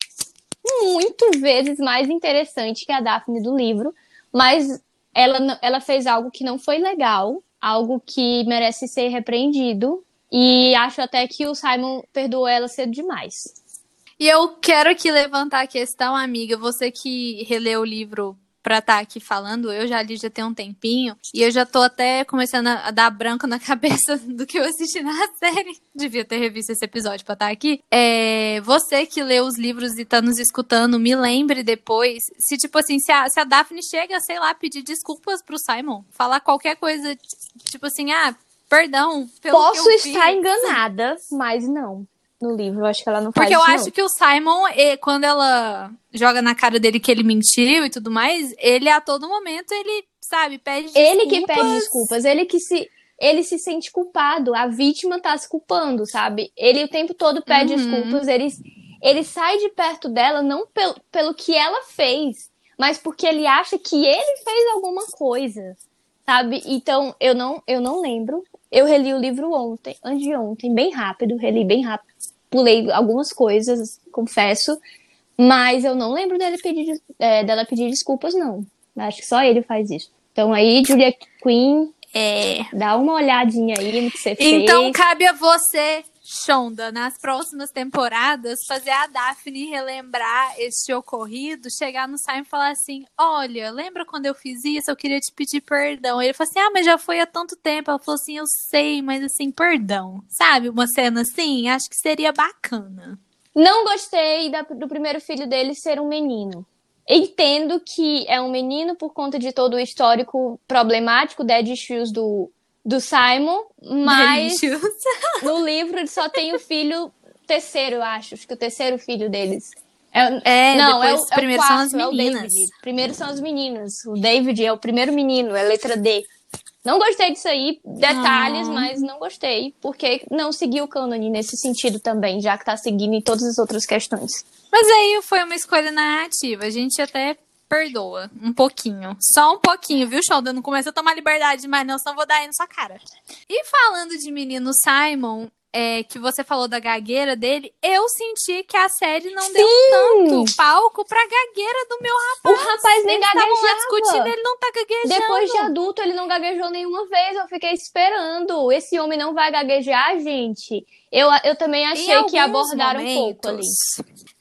muito vezes mais interessante que a Daphne do livro, mas ela, ela fez algo que não foi legal algo que merece ser repreendido. E acho até que o Simon perdoou ela cedo demais. E eu quero aqui levantar a questão, amiga, você que releu o livro pra estar tá aqui falando, eu já li já tem um tempinho, e eu já tô até começando a dar branco na cabeça do que eu assisti na série. Devia ter revisto esse episódio pra estar tá aqui. É, você que leu os livros e tá nos escutando, me lembre depois, se tipo assim, se a, se a Daphne chega, sei lá, pedir desculpas pro Simon, falar qualquer coisa, tipo assim, ah, perdão pelo Posso que eu estar fiz. enganada, mas não no livro. Eu acho que ela não faz Porque eu acho não. que o Simon, quando ela joga na cara dele que ele mentiu e tudo mais, ele a todo momento, ele, sabe, pede desculpas. Ele que pede desculpas, ele que se. Ele se sente culpado, a vítima tá se culpando, sabe? Ele o tempo todo pede uhum. desculpas, ele, ele sai de perto dela não pelo, pelo que ela fez, mas porque ele acha que ele fez alguma coisa, sabe? Então, eu não, eu não lembro. Eu reli o livro ontem, antes de ontem, bem rápido, reli bem rápido pulei algumas coisas, confesso, mas eu não lembro dela pedir, é, dela pedir desculpas, não. Acho que só ele faz isso. Então aí, Julia Quinn, é, dá uma olhadinha aí no que você fez. Então cabe a você Shonda, nas próximas temporadas, fazer a Daphne relembrar este ocorrido, chegar no Simon e falar assim: Olha, lembra quando eu fiz isso? Eu queria te pedir perdão. Ele falou assim: Ah, mas já foi há tanto tempo. Ela falou assim: Eu sei, mas assim, perdão. Sabe? Uma cena assim, acho que seria bacana. Não gostei da, do primeiro filho dele ser um menino. Entendo que é um menino por conta de todo o histórico problemático, dead issues do, do Simon, mas no livro só tem o filho terceiro, acho. Acho que o terceiro filho deles. É, é não, é o, é primeiro quarto, são as meninas. É primeiro são as meninas. O David é o primeiro menino, é letra D. Não gostei disso aí, detalhes, ah. mas não gostei, porque não seguiu o cânone nesse sentido também, já que tá seguindo em todas as outras questões. Mas aí foi uma escolha narrativa. A gente até perdoa. Um pouquinho. Só um pouquinho, viu, Shonda? Não começa a tomar liberdade demais, não, senão vou dar aí na sua cara. E falando de menino Simon, é, que você falou da gagueira dele, eu senti que a série não Sim. deu tanto palco pra gagueira do meu rapaz. Nem gaguejava. Lá discutindo, ele não tá gaguejando. Depois de adulto, ele não gaguejou nenhuma vez. Eu fiquei esperando. Esse homem não vai gaguejar, gente. Eu, eu também achei que abordaram momentos, um pouco ali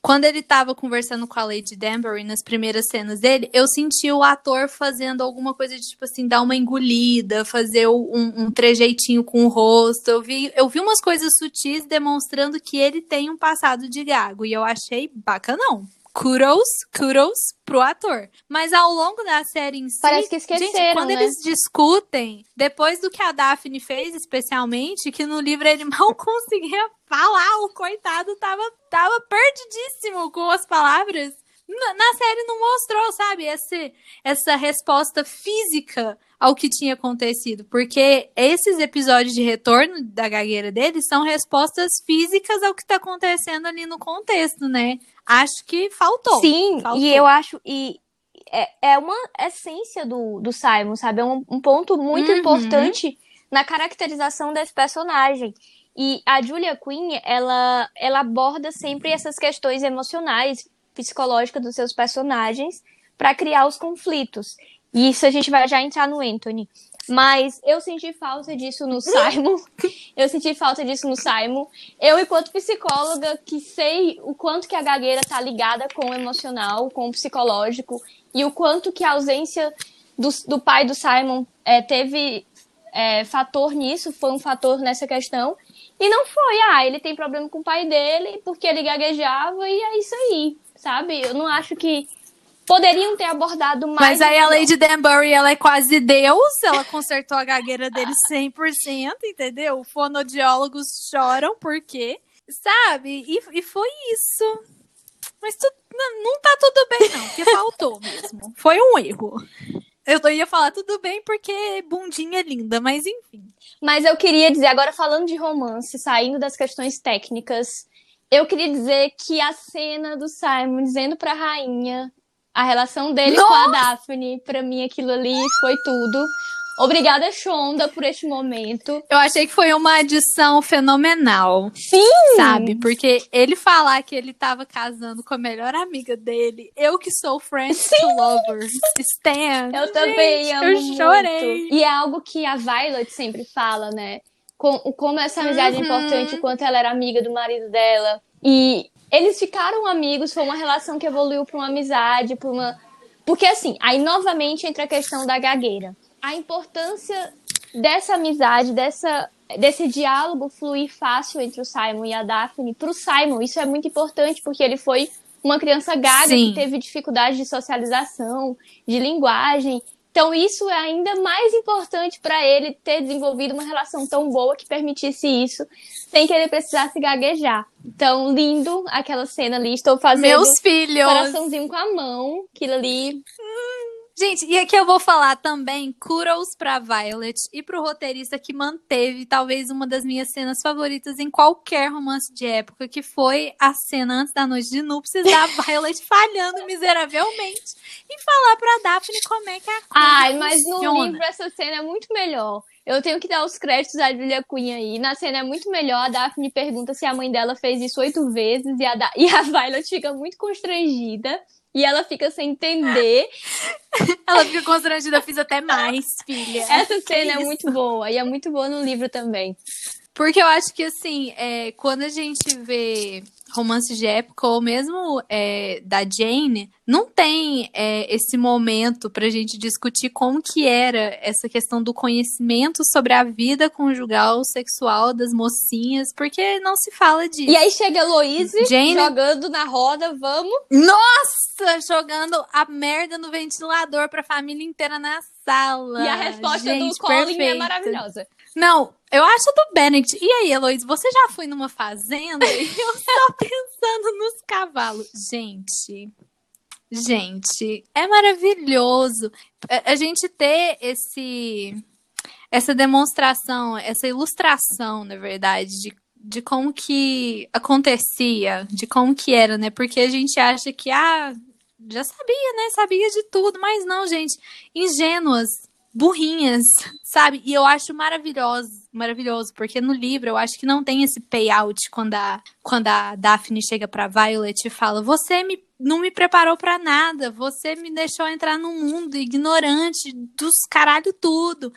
quando ele tava conversando com a Lady Danbury nas primeiras cenas dele, eu senti o ator fazendo alguma coisa de, tipo assim, dar uma engolida, fazer um, um trejeitinho com o rosto. Eu vi, eu vi umas coisas sutis demonstrando que ele tem um passado de gago. E eu achei bacanão. Kudos, kudos pro ator. Mas ao longo da série em si, Parece que esqueceram, gente, quando né? eles discutem, depois do que a Daphne fez, especialmente, que no livro ele mal conseguia falar, o coitado tava, tava perdidíssimo com as palavras. Na, na série não mostrou, sabe, esse, essa resposta física ao que tinha acontecido, porque esses episódios de retorno da gagueira dele são respostas físicas ao que tá acontecendo ali no contexto, né? Acho que faltou. Sim, faltou. e eu acho. E é, é uma essência do, do Simon, sabe? É um, um ponto muito Uhum. importante na caracterização desse personagem. E a Julia Quinn, ela, ela aborda sempre essas questões emocionais, psicológicas dos seus personagens para criar os conflitos. E isso a gente vai já entrar no Anthony. Mas eu senti falta disso no Simon. eu senti falta disso no Simon. Eu, enquanto psicóloga, que sei o quanto que a gagueira tá ligada com o emocional, com o psicológico, e o quanto que a ausência do, do pai do Simon é, teve é, fator nisso, foi um fator nessa questão. E não foi, ah, ele tem problema com o pai dele porque ele gaguejava e é isso aí, sabe? Eu não acho que poderiam ter abordado mais. Mas aí a. Lady Danbury, ela é quase Deus, ela consertou a gagueira dele 100%, entendeu? Fonodiólogos choram, por quê? Sabe? E, e foi isso. Mas tu, não, não tá tudo bem, não, porque faltou mesmo. Foi um erro. Eu ia falar tudo bem porque bundinha é linda, mas enfim. Mas eu queria dizer, agora falando de romance, saindo das questões técnicas, eu queria dizer que a cena do Simon dizendo pra rainha a relação dele com a Daphne, pra mim aquilo ali foi tudo. Obrigada, Shonda, por este momento. Eu achei que foi uma adição fenomenal. Sim! Sabe? Porque ele falar que ele tava casando com a melhor amiga dele, eu que sou friends to lovers, Stan. Eu também gente, amo Eu muito. chorei. E é algo que a Violet sempre fala, né? Com, como essa amizade é Uhum. importante, o quanto ela era amiga do marido dela. E eles ficaram amigos, foi uma relação que evoluiu pra uma amizade, pra uma. Porque assim, aí novamente entra a questão da gagueira. A importância dessa amizade, dessa, desse diálogo fluir fácil entre o Simon e a Daphne, pro Simon, isso é muito importante, porque ele foi uma criança gaga Sim. que teve dificuldade de socialização, de linguagem. Então, isso é ainda mais importante para ele ter desenvolvido uma relação tão boa que permitisse isso, sem que ele precisasse gaguejar. Então, lindo aquela cena ali. Estou fazendo Meus filhos. coraçãozinho com a mão. Aquilo ali. Gente, e aqui eu vou falar também kudos pra Violet e pro roteirista que manteve talvez uma das minhas cenas favoritas em qualquer romance de época, que foi a cena antes da noite de núpcias da Violet falhando miseravelmente e falar pra Daphne como é que a coisa Ai, mas no funciona. livro essa cena é muito melhor. Eu tenho que dar os créditos à Julia Quinn aí. Na cena é muito melhor. A Daphne pergunta se a mãe dela fez isso oito vezes e a, da... e a Violet fica muito constrangida. E ela fica sem entender. Ela fica constrangida, eu fiz até mais, filha. Essa Que cena é isso? muito boa. E é muito boa no livro também. Porque eu acho que, assim, é, quando a gente vê romances de época, ou mesmo é, da Jane, não tem é, esse momento pra gente discutir como que era essa questão do conhecimento sobre a vida conjugal, sexual das mocinhas, porque não se fala disso. E aí chega a Louise Jane- jogando na roda, vamos. Nossa, jogando a merda no ventilador pra família inteira na sala. E a resposta Gente, do Colin é maravilhosa. Não, eu acho do Bennett. E aí, Heloísa, você já foi numa fazenda? E eu só pensando nos cavalos. Gente, gente, é maravilhoso. A, gente ter esse, essa demonstração, essa ilustração, na verdade, de, de como que acontecia, de como que era, né? Porque a gente acha que, ah, já sabia, né? Sabia de tudo, mas não, gente. Ingênuas, burrinhas, sabe? E eu acho maravilhoso, maravilhoso, porque no livro eu acho que não tem esse payout quando a, quando a Daphne chega pra Violet e fala: Você me, não me preparou pra nada, você me deixou entrar num mundo ignorante dos caralho tudo.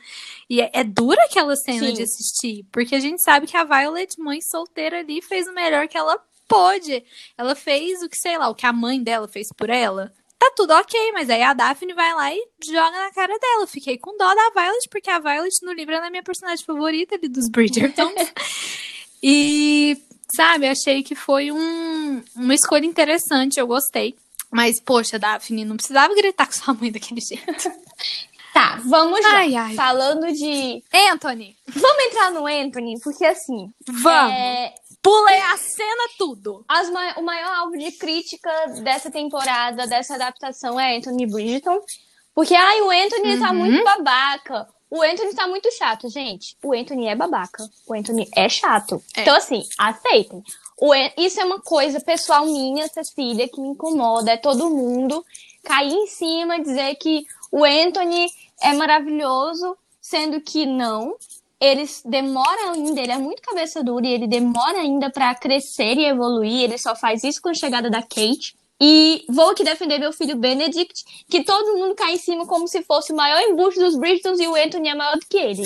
E é, é dura aquela cena Sim. de assistir, porque a gente sabe que a Violet, mãe solteira ali, fez o melhor que ela pôde. Ela fez o que, sei lá, o que a mãe dela fez por ela tá tudo ok, mas aí a Daphne vai lá e joga na cara dela. Fiquei com dó da Violet, porque a Violet no livro ela é minha personagem favorita ali dos Bridgerton. e, sabe, achei que foi um, uma escolha interessante, eu gostei. Mas, poxa, Daphne, não precisava gritar com sua mãe daquele jeito. Tá, vamos lá. Ai, ai. Falando de. Anthony, Vamos entrar no Anthony, porque assim. vamos. é, Pulei a cena tudo. as o maior alvo de crítica dessa temporada, dessa adaptação, é Anthony Bridgerton. Porque, ai, o Anthony tá Uhum. muito babaca. O Anthony tá muito chato, gente. O Anthony é babaca. O Anthony é chato. É. Então, assim, aceitem. Isso é uma coisa pessoal minha, Cecília, que me incomoda. É todo mundo cair em cima, dizer que o Anthony é maravilhoso, sendo que não. Ele demora ainda, ele é muito cabeça dura e ele demora ainda pra crescer e evoluir. Ele só faz isso com a chegada da Kate. E vou aqui defender meu filho Benedict, que todo mundo cai em cima como se fosse o maior embuste dos Bridgetons e o Anthony é maior do que ele.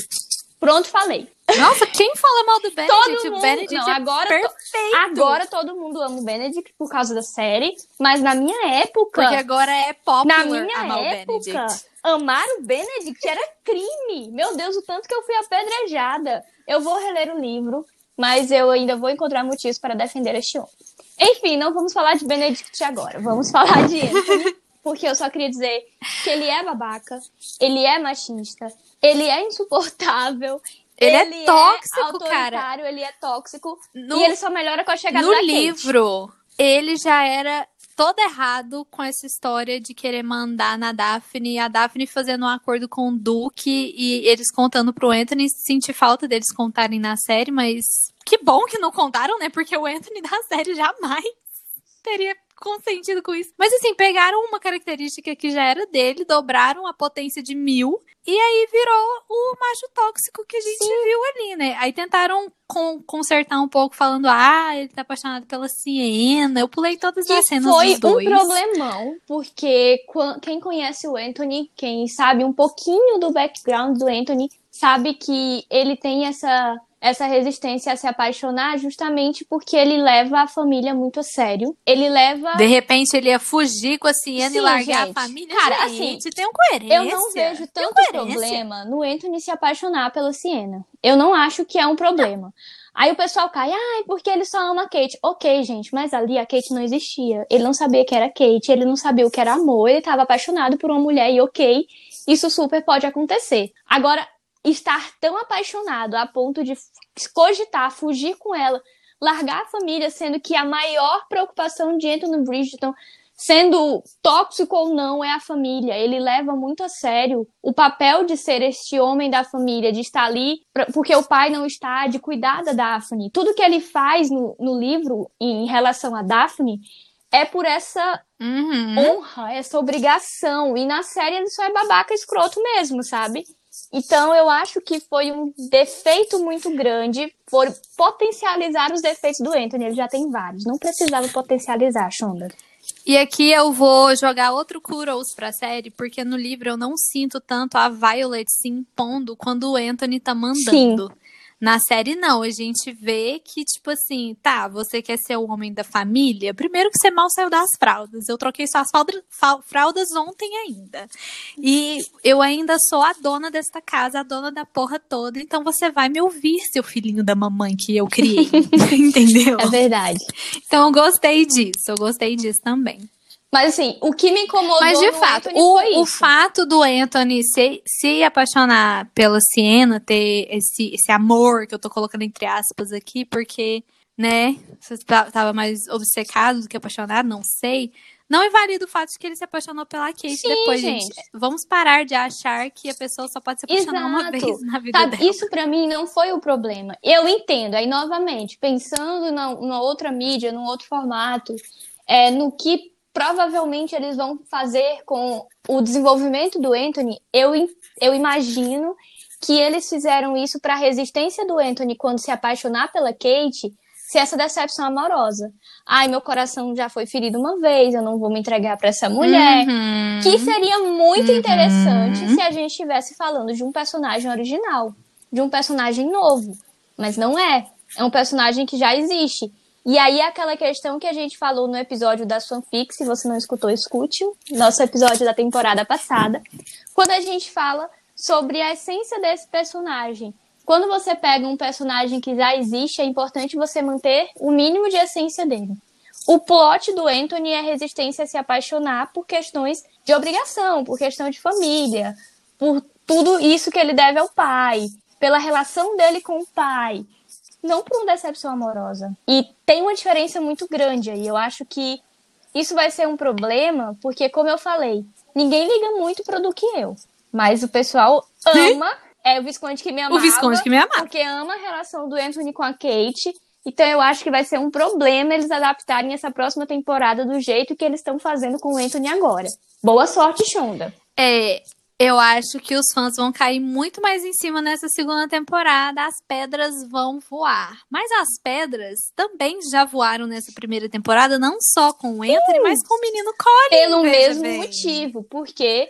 Pronto, falei. Nossa, quem fala mal do Benedict? Todo O mundo- Benedict não, é agora to- perfeito. Agora todo mundo ama o Benedict por causa da série, mas na minha época, Porque agora é popular na minha o época, Benedict. Amar o Benedict era crime. Meu Deus, o tanto que eu fui apedrejada. Eu vou reler o livro, mas eu ainda vou encontrar motivos para defender este homem. Enfim, não vamos falar de Benedict agora. Vamos falar de Anthony, porque eu só queria dizer que ele é babaca, ele é machista, ele é insuportável. Ele é tóxico, autoritário, cara. ele é tóxico. No- e ele só melhora com a chegada No da Kate. livro, ele já era todo errado com essa história de querer mandar na Daphne, a Daphne fazendo um acordo com o Duke e eles contando pro Anthony, senti falta deles contarem na série, mas que bom que não contaram, né? Porque o Anthony da série jamais teria consentido com isso. Mas assim, pegaram uma característica que já era dele, dobraram a potência de mil, e aí virou o macho tóxico que a gente viu ali, né? Aí tentaram con- consertar um pouco, falando, ah, ele tá apaixonado pela Siena. Eu pulei todas as cenas foi dos dois. um problemão, porque quem conhece o Anthony, quem sabe um pouquinho do background do Anthony, sabe que ele tem essa, essa resistência a se apaixonar justamente porque ele leva a família muito a sério. Ele leva. De repente ele ia fugir com a Siena e Sim, largar gente. a família. Cara, gente, tem um coerência. Eu não vejo tanto problema no Anthony se apaixonar pela Siena. Eu não acho que é um problema. Aí o pessoal cai, ai, porque ele só ama a Kate. Ok, gente, mas ali a Kate não existia. Ele não sabia que era Kate, ele não sabia o que era amor, ele estava apaixonado por uma mulher e ok, isso super pode acontecer. Agora, estar tão apaixonado a ponto de cogitar, fugir com ela, largar a família, sendo que a maior preocupação de Anthony Bridgerton sendo tóxico ou não, é a família. Ele leva muito a sério o papel de ser este homem da família, de estar ali pra- porque o pai não está, de cuidar da Daphne. Tudo que ele faz no, no livro em relação a Daphne é por essa Uhum. honra, essa obrigação. E na série ele só é babaca escroto mesmo, sabe? Então eu acho que foi um defeito muito grande por potencializar os defeitos do Anthony. Ele já tem vários. Não precisava potencializar, Shonda. E aqui eu vou jogar outro kudos pra série, porque no livro eu não sinto tanto a Violet se impondo quando o Anthony tá mandando. Na série, não. A gente vê que, tipo assim, tá, você quer ser o homem da família? Primeiro que você mal saiu das fraldas. Eu troquei suas fraldas, ontem ainda. E eu ainda sou a dona desta casa, a dona da porra toda. Então você vai me ouvir, seu filhinho da mamãe que eu criei. Entendeu? É verdade. Então eu gostei disso. Eu gostei disso também. Mas assim, o que me incomodou Mas de fato, o, o fato do Anthony se, se apaixonar pela Siena, ter esse, esse amor que eu tô colocando entre aspas aqui, porque, né, você tava mais obcecado do que apaixonado, não sei. Não invalida o fato de que ele se apaixonou pela Kate Sim, depois, gente. gente. Vamos parar de achar que a pessoa só pode se apaixonar uma Exato. vez na vida Sabe, dela. isso pra mim não foi o problema. Eu entendo, aí novamente, pensando na, numa outra mídia, num outro formato, é, no que provavelmente eles vão fazer com o desenvolvimento do Anthony, eu, eu imagino que eles fizeram isso pra resistência do Anthony quando se apaixonar pela Kate, ser essa decepção amorosa. Ai, meu coração já foi ferido uma vez, eu não vou me entregar pra essa mulher. Uhum. Que seria muito Uhum. interessante se a gente estivesse falando de um personagem original, de um personagem novo. Mas não é. É um personagem que já existe. E aí, aquela questão que a gente falou no episódio da fanfic, se você não escutou, escute o nosso episódio da temporada passada, quando a gente fala sobre a essência desse personagem. Quando você pega um personagem que já existe, é importante você manter o mínimo de essência dele. o plot do Anthony é a resistência a se apaixonar por questões de obrigação, por questão de família, por tudo isso que ele deve ao pai, pela relação dele com o pai, não por uma decepção amorosa. E tem uma diferença muito grande aí. Eu acho que isso vai ser um problema, porque, como eu falei, ninguém liga muito pro do que eu. Mas o pessoal ama. É o Visconde que me amava. O Visconde que me amava. Porque ama a relação do Anthony com a Kate. Então eu acho que vai ser um problema eles adaptarem essa próxima temporada do jeito que eles estão fazendo com o Anthony agora. Boa sorte, Shonda. É, eu acho que os fãs vão cair muito mais em cima nessa segunda temporada. As pedras vão voar. Mas as pedras também já voaram nessa primeira temporada, não só com o Anthony, uh, mas com o menino Colin. Pelo mesmo bem. motivo, porque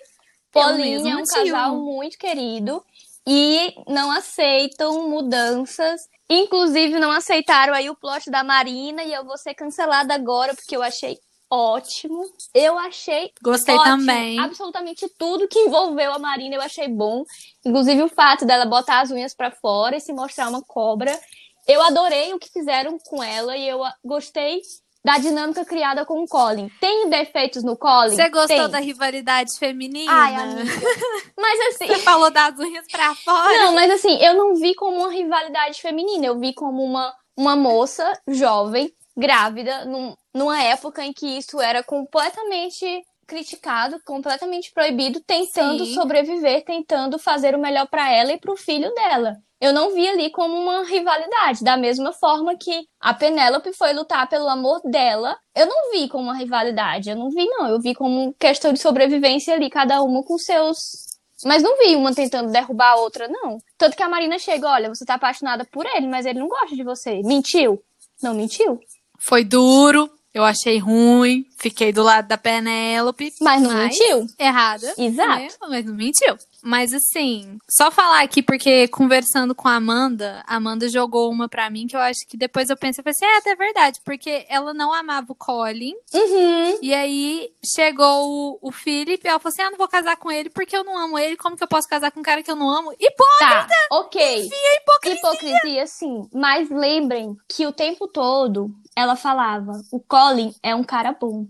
Pauline é um motivo. casal muito querido e não aceitam mudanças. Inclusive, não aceitaram aí o plot da Marina e eu vou ser cancelada agora porque eu achei ótimo. Eu achei. Gostei ótimo. também. Absolutamente tudo que envolveu a Marina eu achei bom. Inclusive o fato dela botar as unhas para fora e se mostrar uma cobra. Eu adorei o que fizeram com ela e eu gostei da dinâmica criada com o Colin. Tem defeitos no Colin? Você gostou Tem. da rivalidade feminina? Ai, amiga. Mas assim. Você falou das unhas pra fora? Não, mas assim, eu não vi como uma rivalidade feminina. Eu vi como uma, uma moça jovem, grávida, num, numa época em que isso era completamente criticado, completamente proibido, tentando Sim. sobreviver, tentando fazer o melhor para ela e para o filho dela. Eu não vi ali como uma rivalidade, da mesma forma que a Penélope foi lutar pelo amor dela. Eu não vi como uma rivalidade, eu não vi não, eu vi como questão de sobrevivência ali, cada uma com seus mas não vi uma tentando derrubar a outra, não. Tanto que a Marina chega, olha, você tá apaixonada por ele, mas ele não gosta de você. Mentiu? Não mentiu? Foi duro, eu achei ruim, fiquei do lado da Penélope. Mas não mas mentiu. Errada. Exato. Né? Mas não mentiu. Mas assim, só falar aqui, porque conversando com a Amanda, a Amanda jogou uma pra mim que eu acho que depois eu pensei, eu falei assim, é, até verdade, porque ela não amava o Colin. Uhum. E aí chegou o, o Philip e ela falou assim: ah, não vou casar com ele porque eu não amo ele, como que eu posso casar com um cara que eu não amo? Hipócrita! Tá, ok. Enfim, é hipocrisia. Hipocrisia, sim. Mas lembrem que o tempo todo ela falava: o Colin é um cara bom.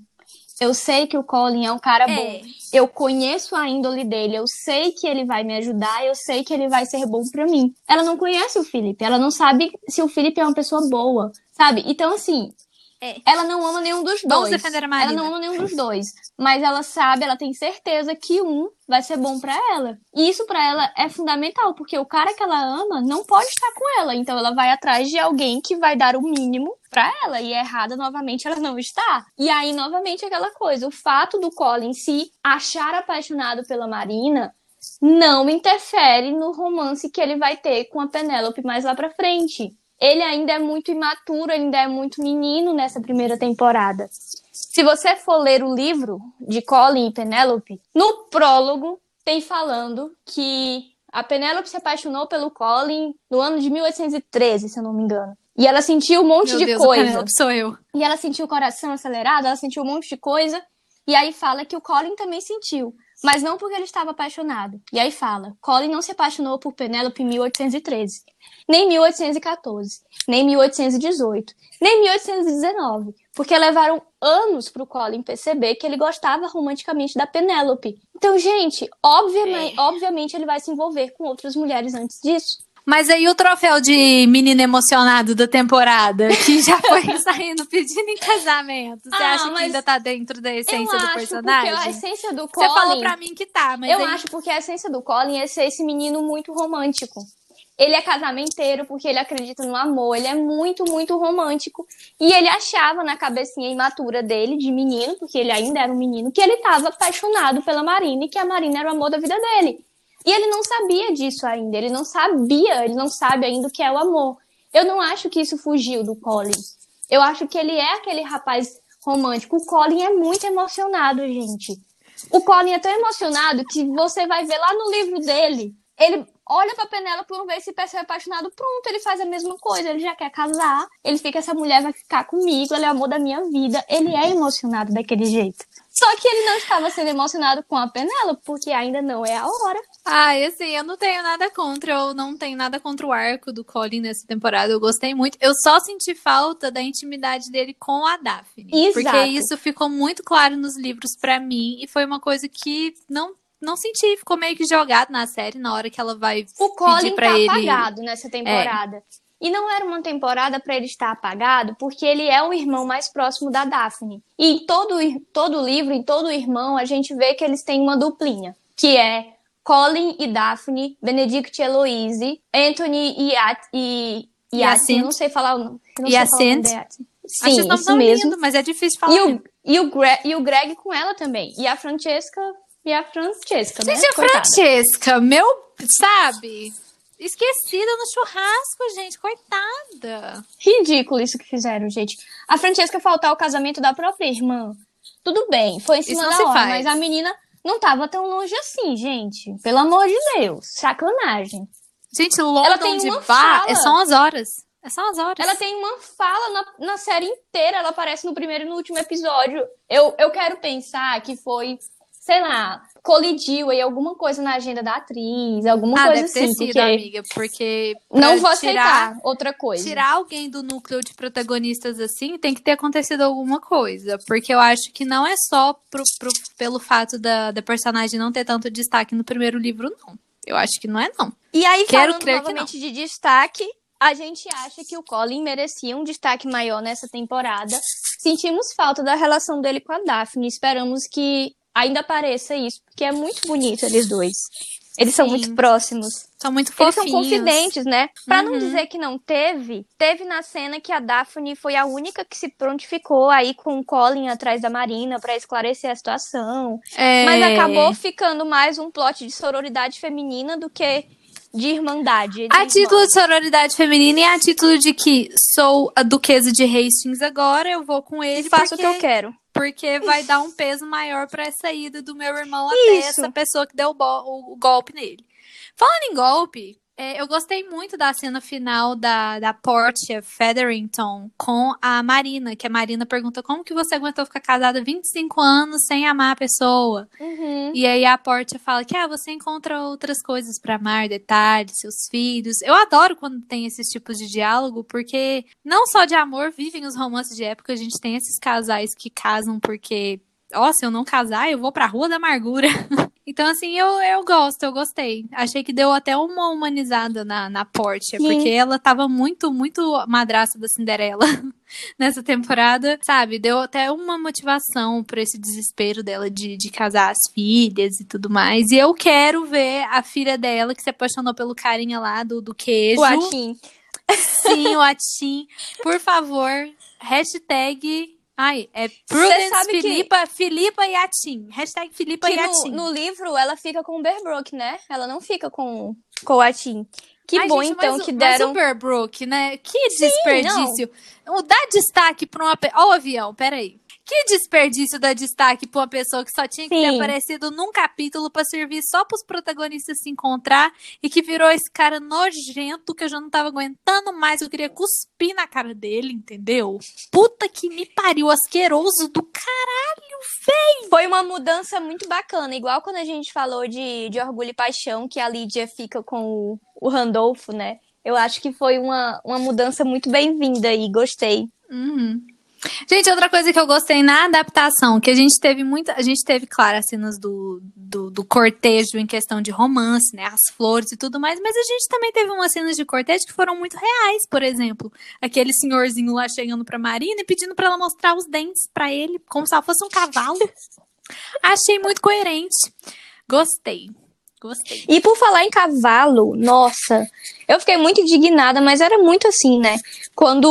Eu sei que o Colin é um cara é. bom. Eu conheço a índole dele. Eu sei que ele vai me ajudar. Eu sei que ele vai ser bom para mim. Ela não conhece o Felipe. Ela não sabe se o Felipe é uma pessoa boa, sabe? Então, assim, é. Ela não ama nenhum dos dois. Vamos defender a Marina. Ela não ama nenhum dos dois. Mas ela sabe, ela tem certeza que um vai ser bom para ela. E isso para ela é fundamental, porque o cara que ela ama não pode estar com ela. Então ela vai atrás de alguém que vai dar o mínimo para ela. E errada, novamente, ela não está. E aí, novamente, aquela coisa. O fato do Colin se achar apaixonado pela Marina não interfere no romance que ele vai ter com a Penélope mais lá pra frente ele ainda é muito imaturo, ainda é muito menino nessa primeira temporada. Se você for ler o livro de Colin e Penélope, no prólogo tem falando que a Penélope se apaixonou pelo Colin no ano de 1813, se eu não me engano. E ela sentiu um monte Meu de Deus, coisa. sou eu. E ela sentiu o coração acelerado, ela sentiu um monte de coisa. E aí fala que o Colin também sentiu. Mas não porque ele estava apaixonado. E aí fala: Colin não se apaixonou por Penélope em 1813 nem 1814, nem 1818, nem 1819, porque levaram anos para o Colin perceber que ele gostava romanticamente da Penélope. Então, gente, obviamente, é. obviamente ele vai se envolver com outras mulheres antes disso. Mas aí o troféu de menino emocionado da temporada, que já foi saindo pedindo em casamento, você ah, acha que ainda tá dentro da essência do personagem? Porque a essência do Colin... Você falou pra mim que tá, mas Eu aí... acho porque a essência do Colin é ser esse menino muito romântico. Ele é casamenteiro porque ele acredita no amor, ele é muito, muito romântico. E ele achava na cabecinha imatura dele, de menino, porque ele ainda era um menino, que ele estava apaixonado pela Marina e que a Marina era o amor da vida dele. E ele não sabia disso ainda, ele não sabia, ele não sabe ainda o que é o amor. Eu não acho que isso fugiu do Colin. Eu acho que ele é aquele rapaz romântico. O Colin é muito emocionado, gente. O Colin é tão emocionado que você vai ver lá no livro dele. Ele olha pra Penélope uma vez se percebe apaixonado, pronto, ele faz a mesma coisa, ele já quer casar, ele fica, essa mulher vai ficar comigo, ela é o amor da minha vida, ele é emocionado daquele jeito. Só que ele não estava sendo emocionado com a Penélope, porque ainda não é a hora. Ah, assim, eu não tenho nada contra, eu não tenho nada contra o arco do Colin nessa temporada. Eu gostei muito. Eu só senti falta da intimidade dele com a Daphne. Exato. Porque isso ficou muito claro nos livros para mim e foi uma coisa que não não senti, ficou meio que jogado na série na hora que ela vai o Colin pedir pra tá ele. apagado nessa temporada. É. E não era uma temporada para ele estar apagado, porque ele é o irmão mais próximo da Daphne. E em todo, todo livro, em todo irmão, a gente vê que eles têm uma duplinha, que é Colin e Daphne, Benedict e Eloise, Anthony e, At e, e Yatin, não sei falar o nome. E a Sim, Acho isso mesmo. Lindo, mas é difícil falar. E o, e, o Greg, e o Greg com ela também. E a Francesca e a Francesca, né? Gente, a Francesca, meu, sabe? Esquecida no churrasco, gente, coitada. Ridículo isso que fizeram, gente. A Francesca faltar o casamento da própria irmã. Tudo bem, foi em cima da hora, faz. mas a menina não tava tão longe assim, gente. Pelo amor de Deus, sacanagem. Gente, London de bar é só umas horas. É só umas horas. Ela tem uma fala na, na série inteira. Ela aparece no primeiro e no último episódio. Eu, eu quero pensar que foi sei lá, colidiu aí alguma coisa na agenda da atriz, alguma ah, coisa deve assim. Ter sido, porque... amiga, porque. Não vou aceitar tirar, outra coisa. Tirar alguém do núcleo de protagonistas assim, tem que ter acontecido alguma coisa. Porque eu acho que não é só pro, pro, pelo fato da, da personagem não ter tanto destaque no primeiro livro, não. Eu acho que não é, não. E aí, Quero falando crer novamente de destaque, a gente acha que o Colin merecia um destaque maior nessa temporada. Sentimos falta da relação dele com a Daphne. Esperamos que ainda apareça isso, porque é muito bonito eles dois. Eles Sim. são muito próximos. São muito fofinhos. Eles são confidentes, né? Pra uhum. não dizer que não teve, teve na cena que a Daphne foi a única que se prontificou aí com o Colin atrás da Marina para esclarecer a situação. É... Mas acabou ficando mais um plot de sororidade feminina do que de irmandade. De a título de sororidade feminina e a título de que sou a duquesa de Hastings agora, eu vou com ele. E faço porque... o que eu quero porque vai dar um peso maior para essa ida do meu irmão até Isso. essa pessoa que deu o, o golpe nele. Falando em golpe, é, eu gostei muito da cena final da, da Portia Featherington com a Marina, que a Marina pergunta como que você aguentou ficar casada 25 anos sem amar a pessoa. Uhum. E aí a Portia fala que ah, você encontra outras coisas para amar, detalhes, seus filhos. Eu adoro quando tem esses tipos de diálogo, porque não só de amor vivem os romances de época, a gente tem esses casais que casam porque ó, se eu não casar, eu vou pra Rua da Amargura. então, assim, eu, eu gosto, eu gostei. Achei que deu até uma humanizada na, na Portia, porque ela tava muito, muito madraça da Cinderela nessa temporada, sabe? Deu até uma motivação pra esse desespero dela de, de casar as filhas e tudo mais. E eu quero ver a filha dela, que se apaixonou pelo carinha lá do, do queijo. O Atim. Sim, o Atim. Por favor, hashtag Ai, é Prudence Filipa, que... Filipa e Atim. Hashtag Filipa e Atim. No, no, livro, ela fica com o Berbrook, né? Ela não fica com, com o Atim. Que Ai, bom, gente, então, mas, que deram... Mas o Berbrook, né? Que desperdício. Sim, o dar destaque pra uma... Ó oh, o avião, peraí. Que desperdício dar destaque pra uma pessoa que só tinha que Sim. ter aparecido num capítulo para servir só pros protagonistas se encontrar e que virou esse cara nojento que eu já não tava aguentando mais. Eu queria cuspir na cara dele, entendeu? Puta que me pariu, asqueroso do caralho, véi! Foi uma mudança muito bacana, igual quando a gente falou de, de Orgulho e Paixão, que a Lídia fica com o, o Randolfo, né? Eu acho que foi uma, uma mudança muito bem-vinda e gostei. Uhum. Gente, outra coisa que eu gostei na adaptação, que a gente teve muita. A gente teve, claro, as cenas do, do, do, cortejo em questão de romance, né? As flores e tudo mais, mas a gente também teve umas cenas de cortejo que foram muito reais, por exemplo. Aquele senhorzinho lá chegando pra Marina e pedindo para ela mostrar os dentes para ele, como se ela fosse um cavalo. Achei muito coerente. Gostei. Gostei. E por falar em cavalo, nossa, eu fiquei muito indignada, mas era muito assim, né? Quando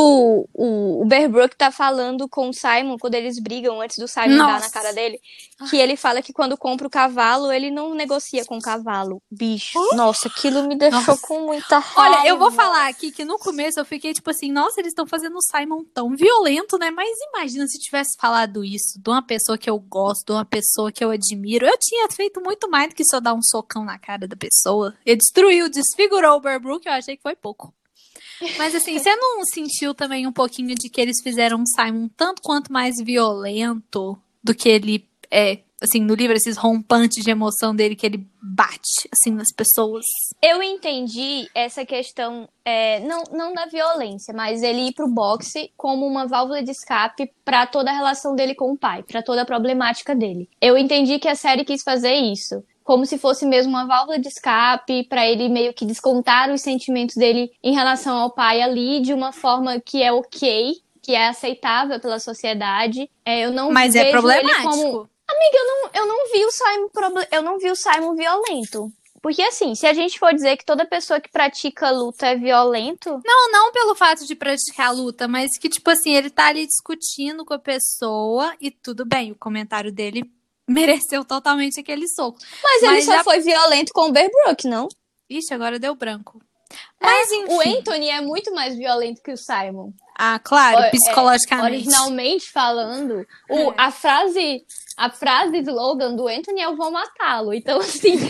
o, o Bear Brook tá falando com o Simon, quando eles brigam antes do Simon nossa. dar na cara dele, que ele fala que quando compra o cavalo, ele não negocia com o cavalo. Bicho, uh? nossa, aquilo me deixou nossa. com muita raiva. Olha, eu vou falar aqui que no começo eu fiquei tipo assim, nossa, eles estão fazendo o Simon tão violento, né? Mas imagina se tivesse falado isso de uma pessoa que eu gosto, de uma pessoa que eu admiro. Eu tinha feito muito mais do que só dar um socão na cara da pessoa. Ele destruiu, desfigurou o Bearbrook, eu achei que foi pouco. Mas assim, você não sentiu também um pouquinho de que eles fizeram um Simon tanto quanto mais violento do que ele é, assim, no livro, esses rompantes de emoção dele que ele bate, assim, nas pessoas. Eu entendi essa questão, é, não, não da violência, mas ele ir pro boxe como uma válvula de escape para toda a relação dele com o pai, para toda a problemática dele. Eu entendi que a série quis fazer isso como se fosse mesmo uma válvula de escape para ele meio que descontar os sentimentos dele em relação ao pai ali de uma forma que é ok, que é aceitável pela sociedade. É, eu não Mas é problemático. Como... Amiga, eu não, eu não vi o Simon eu não vi o Simon violento. Porque assim, se a gente for dizer que toda pessoa que pratica luta é violento. Não, não pelo fato de praticar luta, mas que, tipo assim, ele tá ali discutindo com a pessoa e tudo bem, o comentário dele mereceu totalmente aquele soco. Mas, Mas ele só já... foi violento com o Bearbrook, não? Ixi, agora deu branco. É, Mas, é, enfim. O Anthony é muito mais violento que o Simon. Ah, claro, é, psicologicamente. É, originalmente falando, o, é. a frase a frase slogan do Anthony é eu vou matá-lo. Então, assim.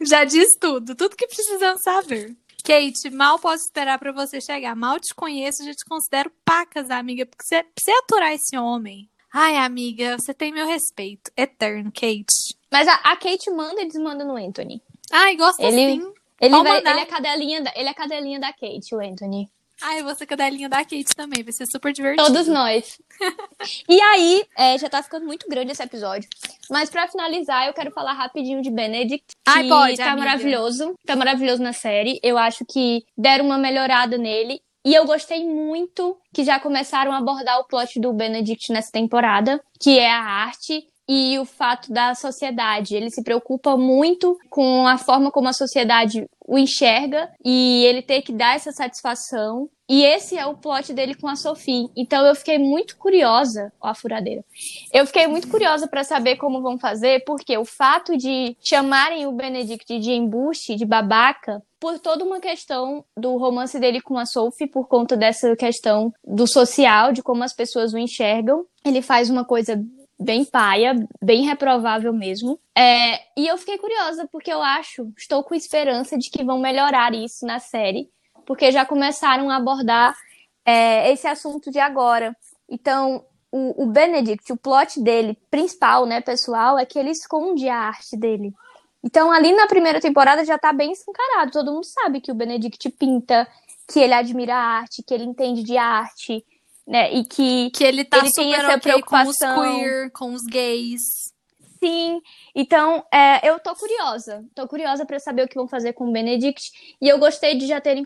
Já diz tudo, tudo que precisamos saber. Kate, mal posso esperar para você chegar. Mal te conheço, já te considero pacas, amiga, porque você, você aturar esse homem. Ai, amiga, você tem meu respeito. Eterno, Kate. Mas a, a Kate manda e desmanda no Anthony. Ai, gosta ele, sim. Ele, vai, ele, é cadelinha da, ele é cadelinha da Kate, o Anthony. Ai, eu vou ser cadelinha da Kate também, vai ser super divertido. Todos nós. e aí, é, já tá ficando muito grande esse episódio. Mas para finalizar, eu quero falar rapidinho de Benedict, que Ai, pode, tá amiga. maravilhoso. Tá maravilhoso na série. Eu acho que deram uma melhorada nele. E eu gostei muito que já começaram a abordar o plot do Benedict nessa temporada, que é a arte e o fato da sociedade. Ele se preocupa muito com a forma como a sociedade o enxerga e ele ter que dar essa satisfação. E esse é o plot dele com a Sophie. Então eu fiquei muito curiosa, ó a furadeira. Eu fiquei muito curiosa para saber como vão fazer, porque o fato de chamarem o Benedict de embuste, de babaca, por toda uma questão do romance dele com a Sophie, por conta dessa questão do social, de como as pessoas o enxergam. Ele faz uma coisa bem paia, bem reprovável mesmo. É, e eu fiquei curiosa, porque eu acho, estou com esperança de que vão melhorar isso na série, porque já começaram a abordar é, esse assunto de agora. Então, o, o Benedict, o plot dele principal, né, pessoal, é que ele esconde a arte dele. Então, ali na primeira temporada já tá bem escancarado. Todo mundo sabe que o Benedict pinta, que ele admira a arte, que ele entende de arte, né? E que, que ele, tá ele tem essa okay preocupação com os queer, com os gays. Sim, então é, eu tô curiosa. Tô curiosa para saber o que vão fazer com o Benedict. E eu gostei de já terem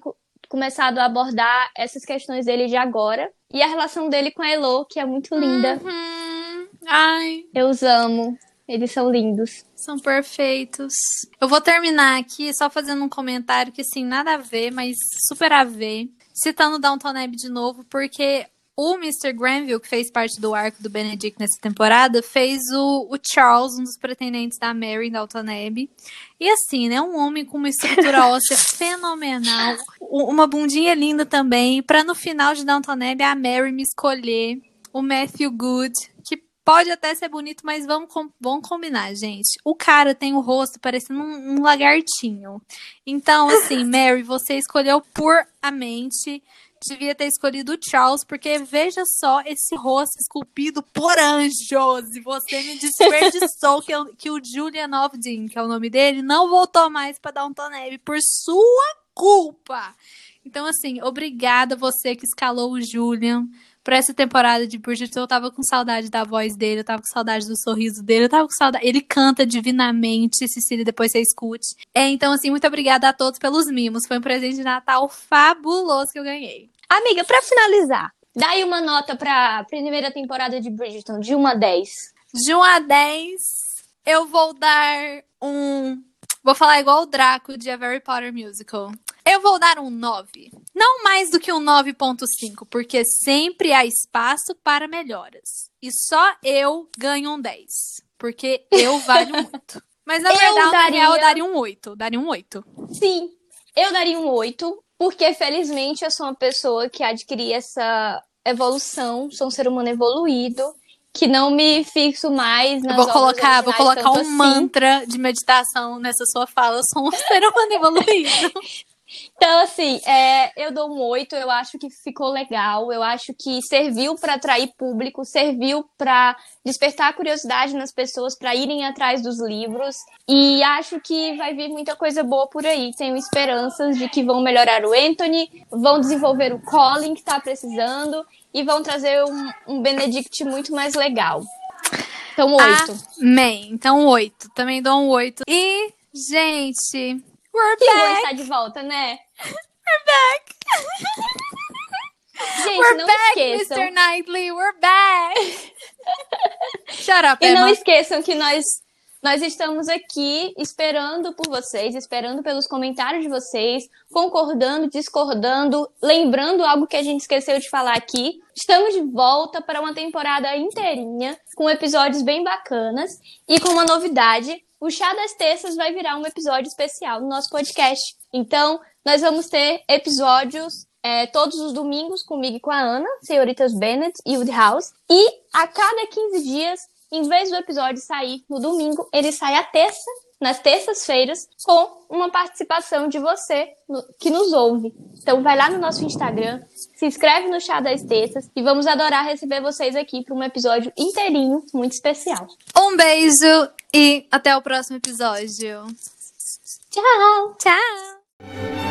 começado a abordar essas questões dele de agora. E a relação dele com a Elo, que é muito linda. Uhum. Ai. Eu os amo. Eles são lindos. São perfeitos. Eu vou terminar aqui só fazendo um comentário que, assim, nada a ver, mas super a ver. Citando Downton Abbey de novo, porque o Mr. Granville, que fez parte do arco do Benedict nessa temporada, fez o, o Charles, um dos pretendentes da Mary Dalton Abbey. E assim, né? Um homem com uma estrutura óssea fenomenal. Uma bundinha linda também. Pra no final de Downton Abbey, a Mary me escolher o Matthew Good, que pode até ser bonito, mas vamos, vamos combinar, gente. O cara tem o rosto parecendo um, um lagartinho. Então, assim, Mary, você escolheu puramente devia ter escolhido o Charles, porque veja só esse rosto esculpido por anjos. E você me desperdiçou que, eu, que o Julian Ovdin, que é o nome dele, não voltou mais para Downton Abbey por sua culpa. Então, assim, obrigada você que escalou o Julian pra essa temporada de Bridgerton. Eu tava com saudade da voz dele, eu tava com saudade do sorriso dele, eu tava com saudade. Ele canta divinamente, Cecília, depois você escute. É, então, assim, muito obrigada a todos pelos mimos. Foi um presente de Natal fabuloso que eu ganhei. Amiga, para finalizar, dá aí uma nota pra primeira temporada de Bridgerton, de 1 a 10. De 1 a 10, eu vou dar um. Vou falar igual o Draco de A Harry Potter Musical. Eu vou dar um 9. Não mais do que um 9.5, porque sempre há espaço para melhoras. E só eu ganho um 10. Porque eu valho muito. Mas na eu verdade, daria... eu daria um 8. Daria um 8. Sim, eu daria um 8. Porque, felizmente, eu sou uma pessoa que adquiri essa evolução, sou um ser humano evoluído, que não me fixo mais nas vou colocar Vou colocar um assim. mantra de meditação nessa sua fala, eu sou um ser humano evoluído. Então, assim, é, eu dou um oito. Eu acho que ficou legal. Eu acho que serviu para atrair público, serviu para despertar curiosidade nas pessoas para irem atrás dos livros. E acho que vai vir muita coisa boa por aí. Tenho esperanças de que vão melhorar o Anthony, vão desenvolver o Colin que está precisando e vão trazer um, um Benedict muito mais legal. Então, oito. Amém. Então, oito. Também dou um oito. E, gente, we're Que back. estar de volta, né? We're back. Gente, We're não back, esqueçam. Mr. Knightley. We're back. Shut up, E não Emma. esqueçam que nós, nós estamos aqui esperando por vocês, esperando pelos comentários de vocês, concordando, discordando, lembrando algo que a gente esqueceu de falar aqui. Estamos de volta para uma temporada inteirinha, com episódios bem bacanas e com uma novidade. O Chá das Terças vai virar um episódio especial no nosso podcast. Então, nós vamos ter episódios é, todos os domingos comigo e com a Ana, Senhoritas Bennett e Woodhouse. E a cada 15 dias, em vez do episódio sair no domingo, ele sai à terça, nas terças-feiras, com uma participação de você que nos ouve. Então vai lá no nosso Instagram, se inscreve no Chá das Terças e vamos adorar receber vocês aqui para um episódio inteirinho, muito especial. Um beijo e até o próximo episódio. Tchau! Tchau.